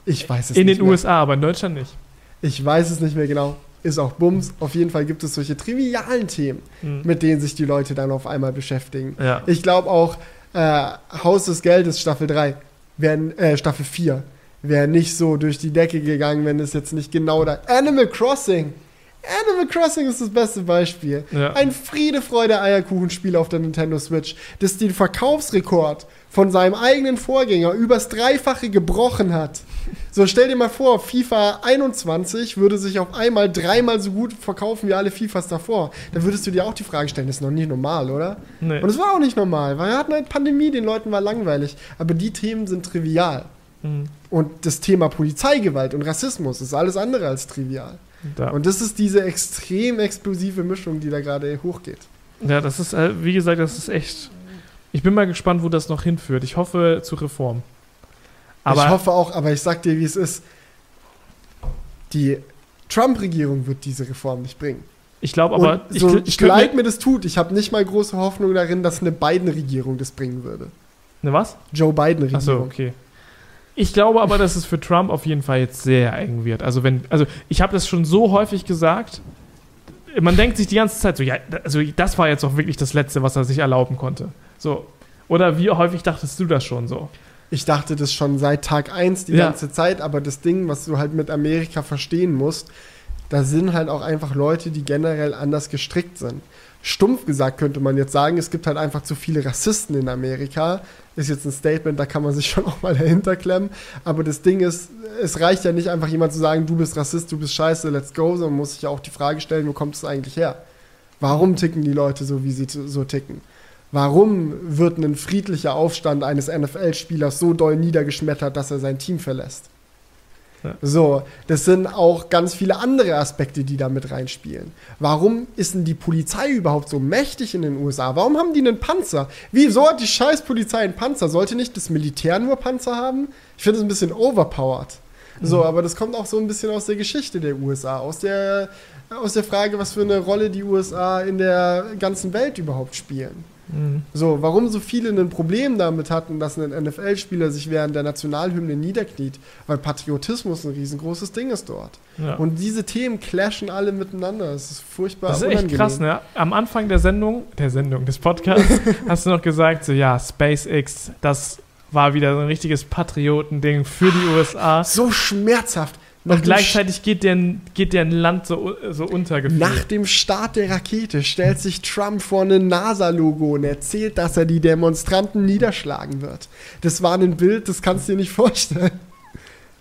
B: ich weiß es in nicht. In den mehr. USA, aber in Deutschland nicht.
A: Ich weiß es nicht mehr genau. Ist auch Bums. Auf jeden Fall gibt es solche trivialen Themen, mhm. mit denen sich die Leute dann auf einmal beschäftigen. Ja. Ich glaube auch, äh, Haus des Geldes Staffel 3, wär, äh, Staffel 4, wäre nicht so durch die Decke gegangen, wenn es jetzt nicht genau da. Animal Crossing! Animal Crossing ist das beste Beispiel. Ja. Ein Friede, Freude, Eierkuchenspiel auf der Nintendo Switch, das den Verkaufsrekord von seinem eigenen Vorgänger übers Dreifache gebrochen hat. So, stell dir mal vor, FIFA 21 würde sich auf einmal dreimal so gut verkaufen wie alle FIFAs davor. Da würdest du dir auch die Frage stellen, das ist noch nicht normal, oder? Nee. Und es war auch nicht normal, weil wir hatten eine Pandemie, den Leuten war langweilig. Aber die Themen sind trivial. Mhm. Und das Thema Polizeigewalt und Rassismus ist alles andere als trivial. Da. Und das ist diese extrem explosive Mischung, die da gerade hochgeht.
B: Ja, das ist, äh, wie gesagt, das ist echt. Ich bin mal gespannt, wo das noch hinführt. Ich hoffe zu Reform.
A: Aber ich hoffe auch, aber ich sag dir, wie es ist. Die Trump-Regierung wird diese Reform nicht bringen.
B: Ich glaube aber,
A: Und so ich, ich leid mir das tut, ich habe nicht mal große Hoffnung darin, dass eine Biden-Regierung das bringen würde.
B: Eine was?
A: Joe Biden-Regierung.
B: Achso, okay. Ich glaube aber, dass es für Trump auf jeden Fall jetzt sehr eng wird. Also wenn, also ich habe das schon so häufig gesagt. Man denkt sich die ganze Zeit so, ja, also das war jetzt auch wirklich das Letzte, was er sich erlauben konnte. So. Oder wie häufig dachtest du das schon so?
A: Ich dachte das schon seit Tag 1 die ja. ganze Zeit, aber das Ding, was du halt mit Amerika verstehen musst, da sind halt auch einfach Leute, die generell anders gestrickt sind. Stumpf gesagt könnte man jetzt sagen, es gibt halt einfach zu viele Rassisten in Amerika. Ist jetzt ein Statement, da kann man sich schon auch mal dahinter klemmen. Aber das Ding ist, es reicht ja nicht einfach jemand zu sagen, du bist Rassist, du bist scheiße, let's go, sondern man muss sich ja auch die Frage stellen, wo kommt es eigentlich her? Warum ticken die Leute so, wie sie so ticken? Warum wird ein friedlicher Aufstand eines NFL-Spielers so doll niedergeschmettert, dass er sein Team verlässt? Ja. So, das sind auch ganz viele andere Aspekte, die da mit reinspielen. Warum ist denn die Polizei überhaupt so mächtig in den USA? Warum haben die einen Panzer? Wieso hat die scheiß Polizei einen Panzer? Sollte nicht das Militär nur Panzer haben? Ich finde es ein bisschen overpowered. So, mhm. aber das kommt auch so ein bisschen aus der Geschichte der USA, aus der, aus der Frage, was für eine Rolle die USA in der ganzen Welt überhaupt spielen. Mhm. So, warum so viele ein Problem damit hatten, dass ein NFL-Spieler sich während der Nationalhymne niederkniet, weil Patriotismus ein riesengroßes Ding ist dort. Ja. Und diese Themen clashen alle miteinander. Das ist furchtbar.
B: Das ist unangenehm. echt krass, ne? Am Anfang der Sendung, der Sendung, des Podcasts, hast du noch gesagt, so ja, SpaceX, das war wieder so ein richtiges Patriotending für die USA.
A: So schmerzhaft.
B: Und gleichzeitig geht deren, geht deren Land so, so unter.
A: Nach dem Start der Rakete stellt sich Trump vor ein NASA-Logo und erzählt, dass er die Demonstranten niederschlagen wird. Das war ein Bild, das kannst du dir nicht vorstellen.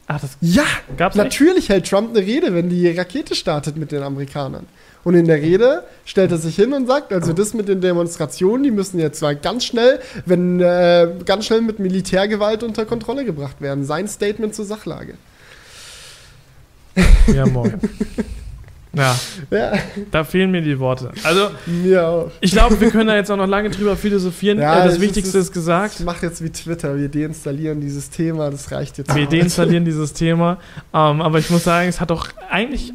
A: Ach, das ja, gab's natürlich echt? hält Trump eine Rede, wenn die Rakete startet mit den Amerikanern. Und in der Rede stellt er sich hin und sagt, also das mit den Demonstrationen, die müssen jetzt zwar ganz schnell, wenn äh, ganz schnell mit Militärgewalt unter Kontrolle gebracht werden. Sein Statement zur Sachlage.
B: Ja, moin. Ja. ja. Da fehlen mir die Worte. Also,
A: mir auch.
B: Ich glaube, wir können da jetzt auch noch lange drüber philosophieren. Ja, äh, das Wichtigste ist, ist, gesagt.
A: Ich mache jetzt wie Twitter. Wir deinstallieren dieses Thema. Das reicht jetzt.
B: Wir deinstallieren dieses Thema. Um, ähm, aber ich muss sagen, es hat doch eigentlich.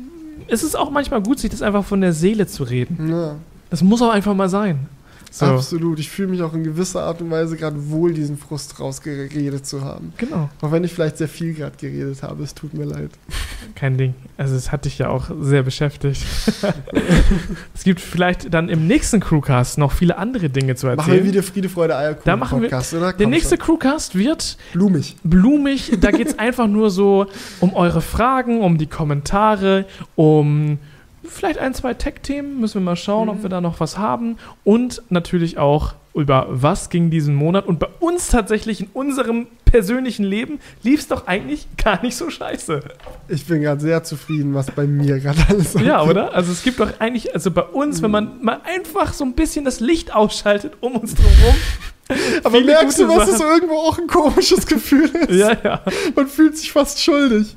B: Es ist auch manchmal gut, sich das einfach von der Seele zu reden. Ja. Das muss auch einfach mal sein.
A: So. Absolut. Ich fühle mich auch in gewisser Art und Weise gerade wohl, diesen Frust rausgeredet zu haben.
B: Genau.
A: Auch wenn ich vielleicht sehr viel gerade geredet habe, es tut mir leid.
B: Kein Ding. Also es hat dich ja auch sehr beschäftigt. es gibt vielleicht dann im nächsten Crewcast noch viele andere Dinge zu erzählen. Machen
A: wir wieder Friede, Freude, Eierkuchen
B: da machen Podcast, wir, oder? Der nächste schon. Crewcast wird
A: blumig.
B: Blumig. Da geht es einfach nur so um eure Fragen, um die Kommentare, um vielleicht ein, zwei Tech-Themen. Müssen wir mal schauen, mhm. ob wir da noch was haben. Und natürlich auch über was ging diesen Monat. Und bei uns tatsächlich in unserem persönlichen Leben lief es doch eigentlich gar nicht so scheiße.
A: Ich bin gerade sehr zufrieden, was bei mir gerade alles
B: ist. Ja, oder? Also es gibt doch eigentlich, also bei uns, mhm. wenn man mal einfach so ein bisschen das Licht ausschaltet um uns drumherum.
A: Aber merkst du, was es irgendwo auch ein komisches Gefühl ist?
B: Ja, ja.
A: Man fühlt sich fast schuldig.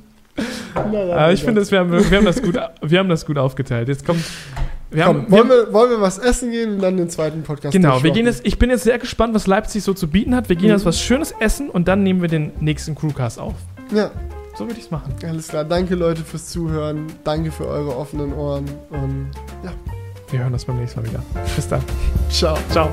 B: Naja, ich finde, wir, haben, wir, haben das gut, wir haben das gut aufgeteilt. Jetzt kommt.
A: Wir Komm, haben, wollen, wir, wollen wir was essen gehen und dann den zweiten Podcast
B: Genau, wir gehen jetzt, ich bin jetzt sehr gespannt, was Leipzig so zu bieten hat. Wir gehen mhm. jetzt was Schönes essen und dann nehmen wir den nächsten Crewcast auf.
A: Ja.
B: So würde ich es machen.
A: Alles klar. Danke, Leute, fürs Zuhören. Danke für eure offenen Ohren. Und ja.
B: Wir hören uns beim nächsten Mal wieder. Bis dann.
A: Ciao.
B: Ciao.